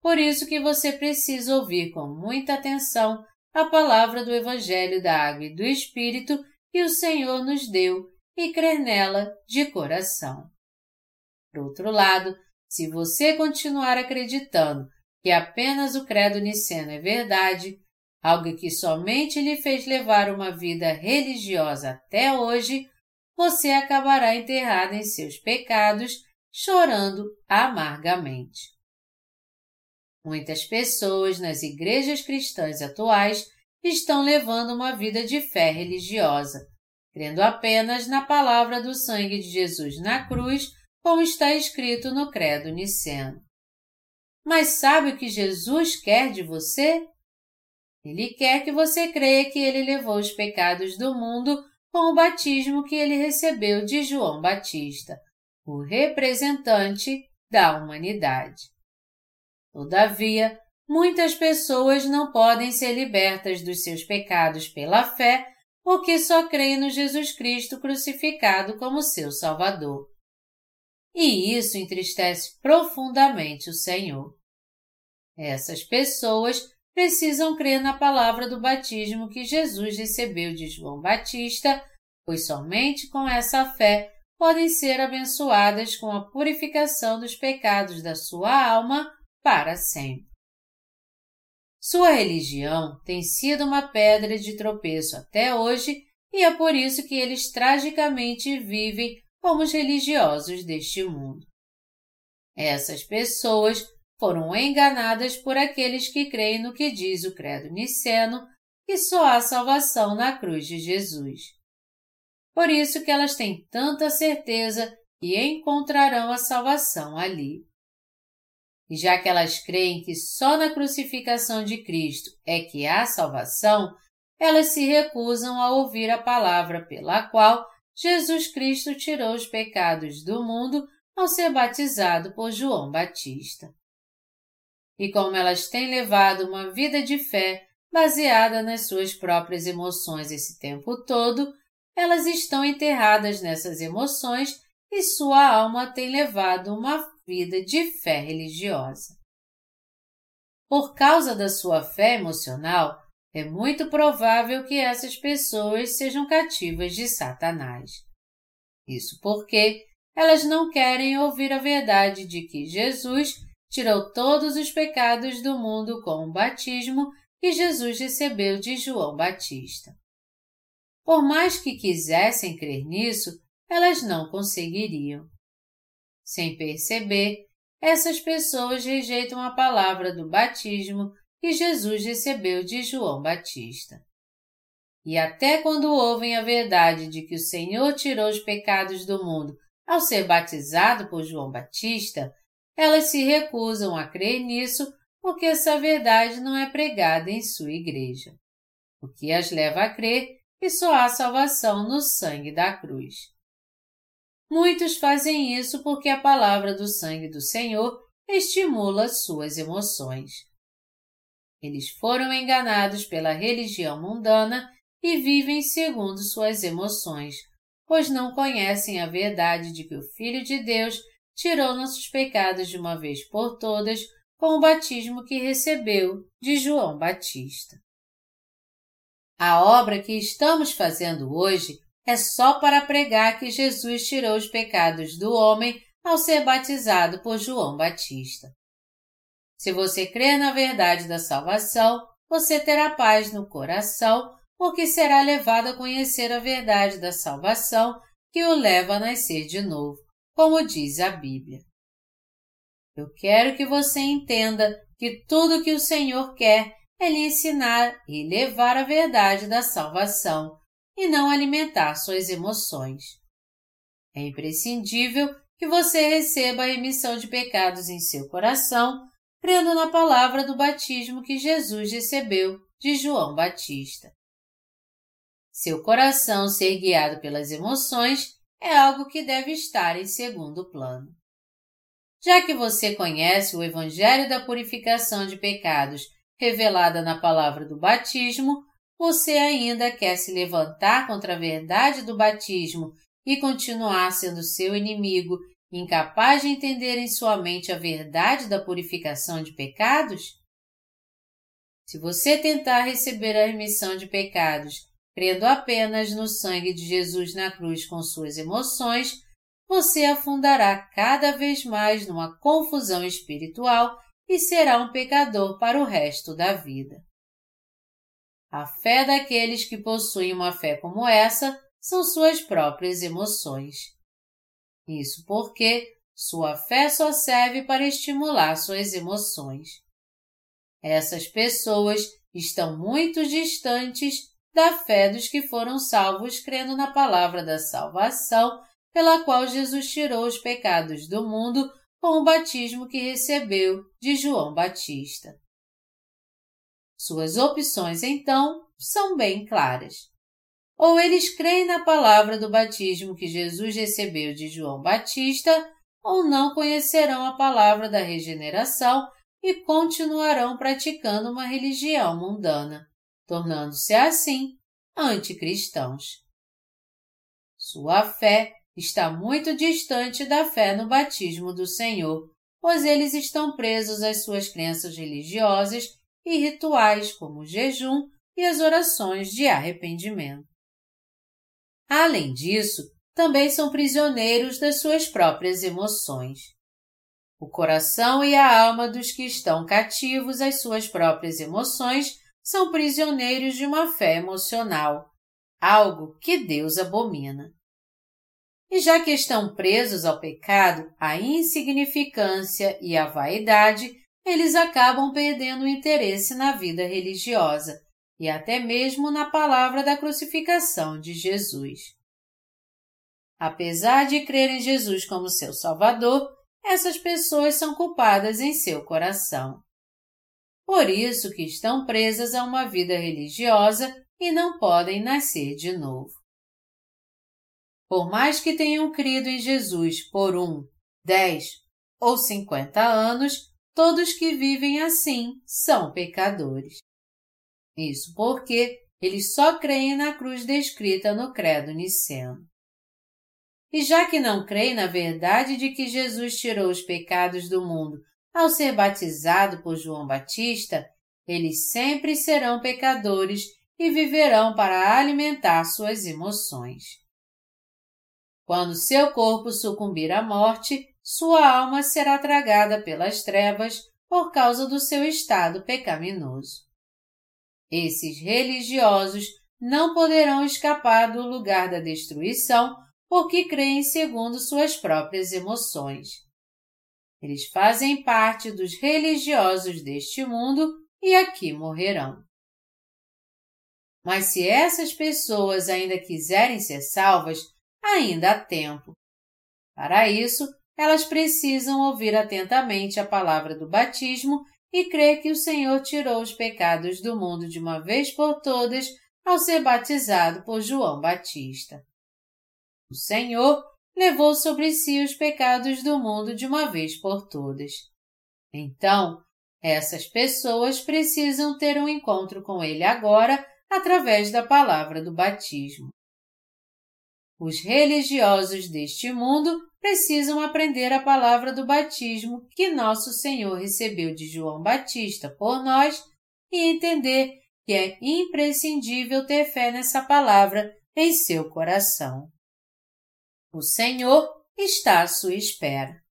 Speaker 1: Por isso que você precisa ouvir com muita atenção a palavra do Evangelho da Água e do Espírito que o Senhor nos deu e crer nela de coração. Por outro lado, se você continuar acreditando que apenas o credo niceno é verdade, algo que somente lhe fez levar uma vida religiosa até hoje, você acabará enterrado em seus pecados, chorando amargamente. Muitas pessoas nas igrejas cristãs atuais estão levando uma vida de fé religiosa, crendo apenas na palavra do sangue de Jesus na cruz, como está escrito no Credo Niceno. Mas sabe o que Jesus quer de você? Ele quer que você creia que ele levou os pecados do mundo com o batismo que ele recebeu de João Batista, o representante da humanidade. Todavia, muitas pessoas não podem ser libertas dos seus pecados pela fé porque só creem no Jesus Cristo crucificado como seu Salvador. E isso entristece profundamente o Senhor. Essas pessoas precisam crer na palavra do batismo que Jesus recebeu de João Batista, pois somente com essa fé podem ser abençoadas com a purificação dos pecados da sua alma para sempre. Sua religião tem sido uma pedra de tropeço até hoje e é por isso que eles tragicamente vivem como os religiosos deste mundo. Essas pessoas foram enganadas por aqueles que creem no que diz o Credo Niceno, que só há salvação na cruz de Jesus. Por isso que elas têm tanta certeza que encontrarão a salvação ali. E já que elas creem que só na crucificação de Cristo é que há salvação, elas se recusam a ouvir a palavra pela qual Jesus Cristo tirou os pecados do mundo ao ser batizado por João Batista. E como elas têm levado uma vida de fé baseada nas suas próprias emoções esse tempo todo, elas estão enterradas nessas emoções e sua alma tem levado uma vida de fé religiosa. Por causa da sua fé emocional, é muito provável que essas pessoas sejam cativas de Satanás. Isso porque elas não querem ouvir a verdade de que Jesus tirou todos os pecados do mundo com o batismo que Jesus recebeu de João Batista. Por mais que quisessem crer nisso, elas não conseguiriam. Sem perceber, essas pessoas rejeitam a palavra do batismo que Jesus recebeu de João Batista. E até quando ouvem a verdade de que o Senhor tirou os pecados do mundo ao ser batizado por João Batista, elas se recusam a crer nisso porque essa verdade não é pregada em sua igreja, o que as leva a crer que só há salvação no sangue da cruz. Muitos fazem isso porque a palavra do sangue do Senhor estimula suas emoções. Eles foram enganados pela religião mundana e vivem segundo suas emoções, pois não conhecem a verdade de que o Filho de Deus tirou nossos pecados de uma vez por todas com o batismo que recebeu de João Batista. A obra que estamos fazendo hoje é só para pregar que Jesus tirou os pecados do homem ao ser batizado por João Batista. Se você crê na verdade da salvação, você terá paz no coração porque será levado a conhecer a verdade da salvação que o leva a nascer de novo, como diz a Bíblia. Eu quero que você entenda que tudo que o Senhor quer é lhe ensinar e levar a verdade da salvação e não alimentar suas emoções. É imprescindível que você receba a remissão de pecados em seu coração, crendo na palavra do batismo que Jesus recebeu de João Batista. Seu coração ser guiado pelas emoções é algo que deve estar em segundo plano. Já que você conhece o Evangelho da purificação de pecados revelada na palavra do batismo, você ainda quer se levantar contra a verdade do batismo e continuar sendo seu inimigo, incapaz de entender em sua mente a verdade da purificação de pecados? Se você tentar receber a remissão de pecados crendo apenas no sangue de Jesus na cruz com suas emoções, você afundará cada vez mais numa confusão espiritual e será um pecador para o resto da vida. A fé daqueles que possuem uma fé como essa são suas próprias emoções. Isso porque sua fé só serve para estimular suas emoções. Essas pessoas estão muito distantes da fé dos que foram salvos crendo na palavra da salvação, pela qual Jesus tirou os pecados do mundo com o batismo que recebeu de João Batista. Suas opções, então, são bem claras. Ou eles creem na palavra do batismo que Jesus recebeu de João Batista, ou não conhecerão a palavra da regeneração e continuarão praticando uma religião mundana tornando-se assim anticristãos. Sua fé está muito distante da fé no batismo do Senhor, pois eles estão presos às suas crenças religiosas e rituais, como o jejum e as orações de arrependimento. Além disso, também são prisioneiros das suas próprias emoções. O coração e a alma dos que estão cativos às suas próprias emoções são prisioneiros de uma fé emocional, algo que Deus abomina. E já que estão presos ao pecado, à insignificância e à vaidade, eles acabam perdendo o interesse na vida religiosa e até mesmo na palavra da crucificação de Jesus. Apesar de crer em Jesus como seu Salvador, essas pessoas são culpadas em seu coração por isso que estão presas a uma vida religiosa e não podem nascer de novo. Por mais que tenham crido em Jesus por um, dez ou cinquenta anos, todos que vivem assim são pecadores. Isso porque eles só creem na cruz descrita no Credo Niceno. E já que não creem na verdade de que Jesus tirou os pecados do mundo ao ser batizado por João Batista, eles sempre serão pecadores e viverão para alimentar suas emoções. Quando seu corpo sucumbir à morte, sua alma será tragada pelas trevas por causa do seu estado pecaminoso. Esses religiosos não poderão escapar do lugar da destruição porque creem segundo suas próprias emoções. Eles fazem parte dos religiosos deste mundo e aqui morrerão. Mas se essas pessoas ainda quiserem ser salvas, ainda há tempo. Para isso, elas precisam ouvir atentamente a palavra do batismo e crer que o Senhor tirou os pecados do mundo de uma vez por todas ao ser batizado por João Batista. O Senhor levou sobre si os pecados do mundo de uma vez por todas. Então, essas pessoas precisam ter um encontro com Ele agora através da palavra do batismo. Os religiosos deste mundo precisam aprender a palavra do batismo que nosso Senhor recebeu de João Batista por nós e entender que é imprescindível ter fé nessa palavra em seu coração. O Senhor está à sua espera.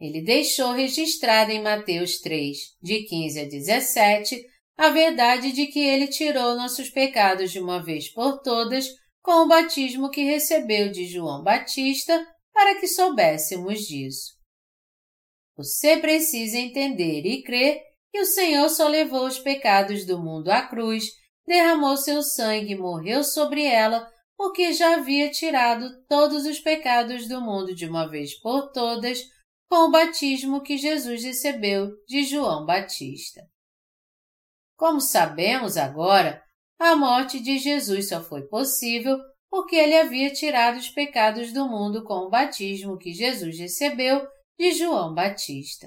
Speaker 1: Ele deixou registrado em Mateus 3, de 15 a 17, a verdade de que ele tirou nossos pecados de uma vez por todas com o batismo que recebeu de João Batista para que soubéssemos disso. Você precisa entender e crer que o Senhor só levou os pecados do mundo à cruz, derramou seu sangue e morreu sobre ela, porque já havia tirado todos os pecados do mundo de uma vez por todas com o batismo que Jesus recebeu de João Batista. Como sabemos agora, a morte de Jesus só foi possível porque ele havia tirado os pecados do mundo com o batismo que Jesus recebeu de João Batista.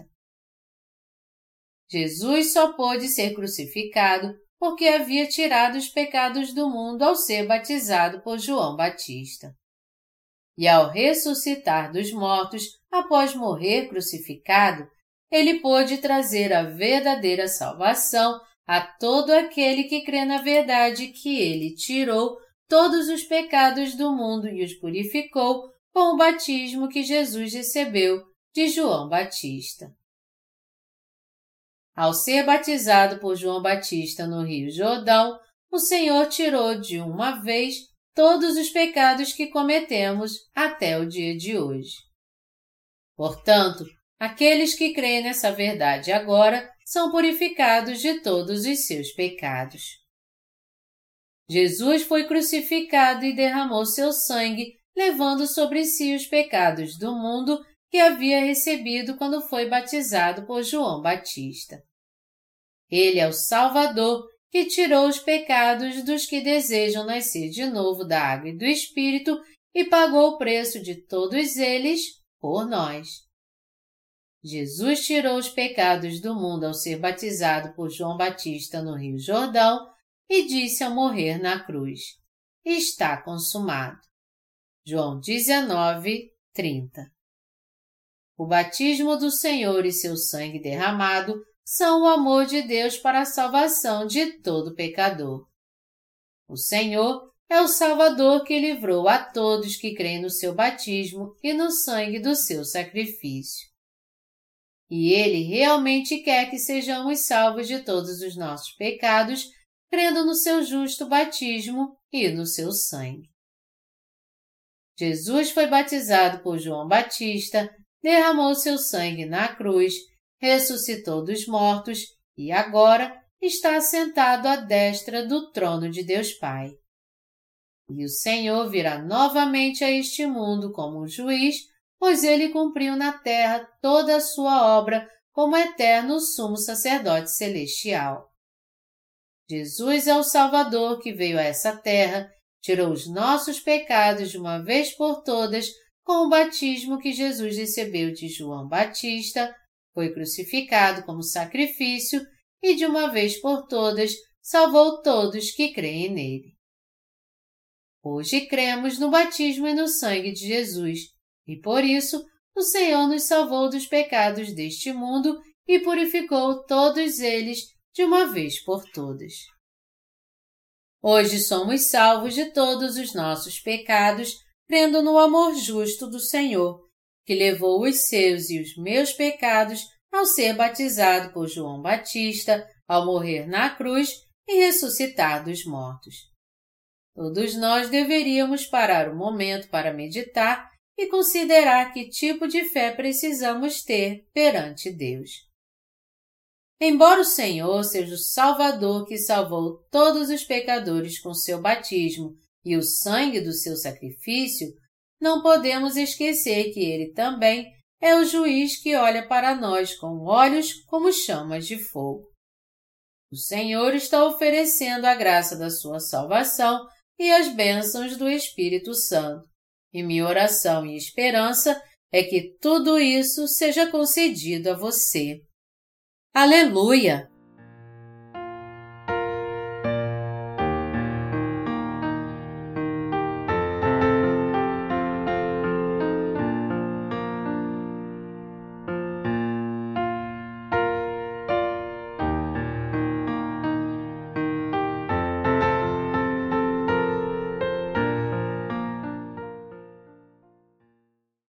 Speaker 1: Jesus só pôde ser crucificado porque havia tirado os pecados do mundo ao ser batizado por João Batista. E ao ressuscitar dos mortos após morrer crucificado, ele pôde trazer a verdadeira salvação a todo aquele que crê na verdade que ele tirou todos os pecados do mundo e os purificou com o batismo que Jesus recebeu de João Batista. Ao ser batizado por João Batista no Rio Jordão, o Senhor tirou de uma vez todos os pecados que cometemos até o dia de hoje. Portanto, aqueles que creem nessa verdade agora são purificados de todos os seus pecados. Jesus foi crucificado e derramou seu sangue, levando sobre si os pecados do mundo que havia recebido quando foi batizado por João Batista. Ele é o Salvador que tirou os pecados dos que desejam nascer de novo da água e do Espírito e pagou o preço de todos eles por nós. Jesus tirou os pecados do mundo ao ser batizado por João Batista no Rio Jordão e disse ao morrer na cruz: Está consumado. João 19, 30. O batismo do Senhor e seu sangue derramado são o amor de Deus para a salvação de todo pecador. O Senhor é o Salvador que livrou a todos que creem no seu batismo e no sangue do seu sacrifício. E Ele realmente quer que sejamos salvos de todos os nossos pecados crendo no seu justo batismo e no seu sangue. Jesus foi batizado por João Batista, derramou seu sangue na cruz, ressuscitou dos mortos e agora está sentado à destra do trono de Deus Pai. E o Senhor virá novamente a este mundo como um juiz, pois ele cumpriu na terra toda a sua obra como eterno sumo sacerdote celestial. Jesus é o Salvador que veio a essa terra, tirou os nossos pecados de uma vez por todas com o batismo que Jesus recebeu de João Batista, foi crucificado como sacrifício e de uma vez por todas salvou todos que creem nele. Hoje cremos no batismo e no sangue de Jesus, e por isso o Senhor nos salvou dos pecados deste mundo e purificou todos eles de uma vez por todas. Hoje somos salvos de todos os nossos pecados, crendo no amor justo do Senhor, que levou os seus e os meus pecados ao ser batizado por João Batista, ao morrer na cruz e ressuscitar dos mortos. Todos nós deveríamos parar um momento para meditar e considerar que tipo de fé precisamos ter perante Deus. Embora o Senhor seja o Salvador que salvou todos os pecadores com seu batismo e o sangue do seu sacrifício, não podemos esquecer que ele também é o juiz que olha para nós com olhos como chamas de fogo. O Senhor está oferecendo a graça da sua salvação e as bênçãos do Espírito Santo. E minha oração e esperança é que tudo isso seja concedido a você. Aleluia!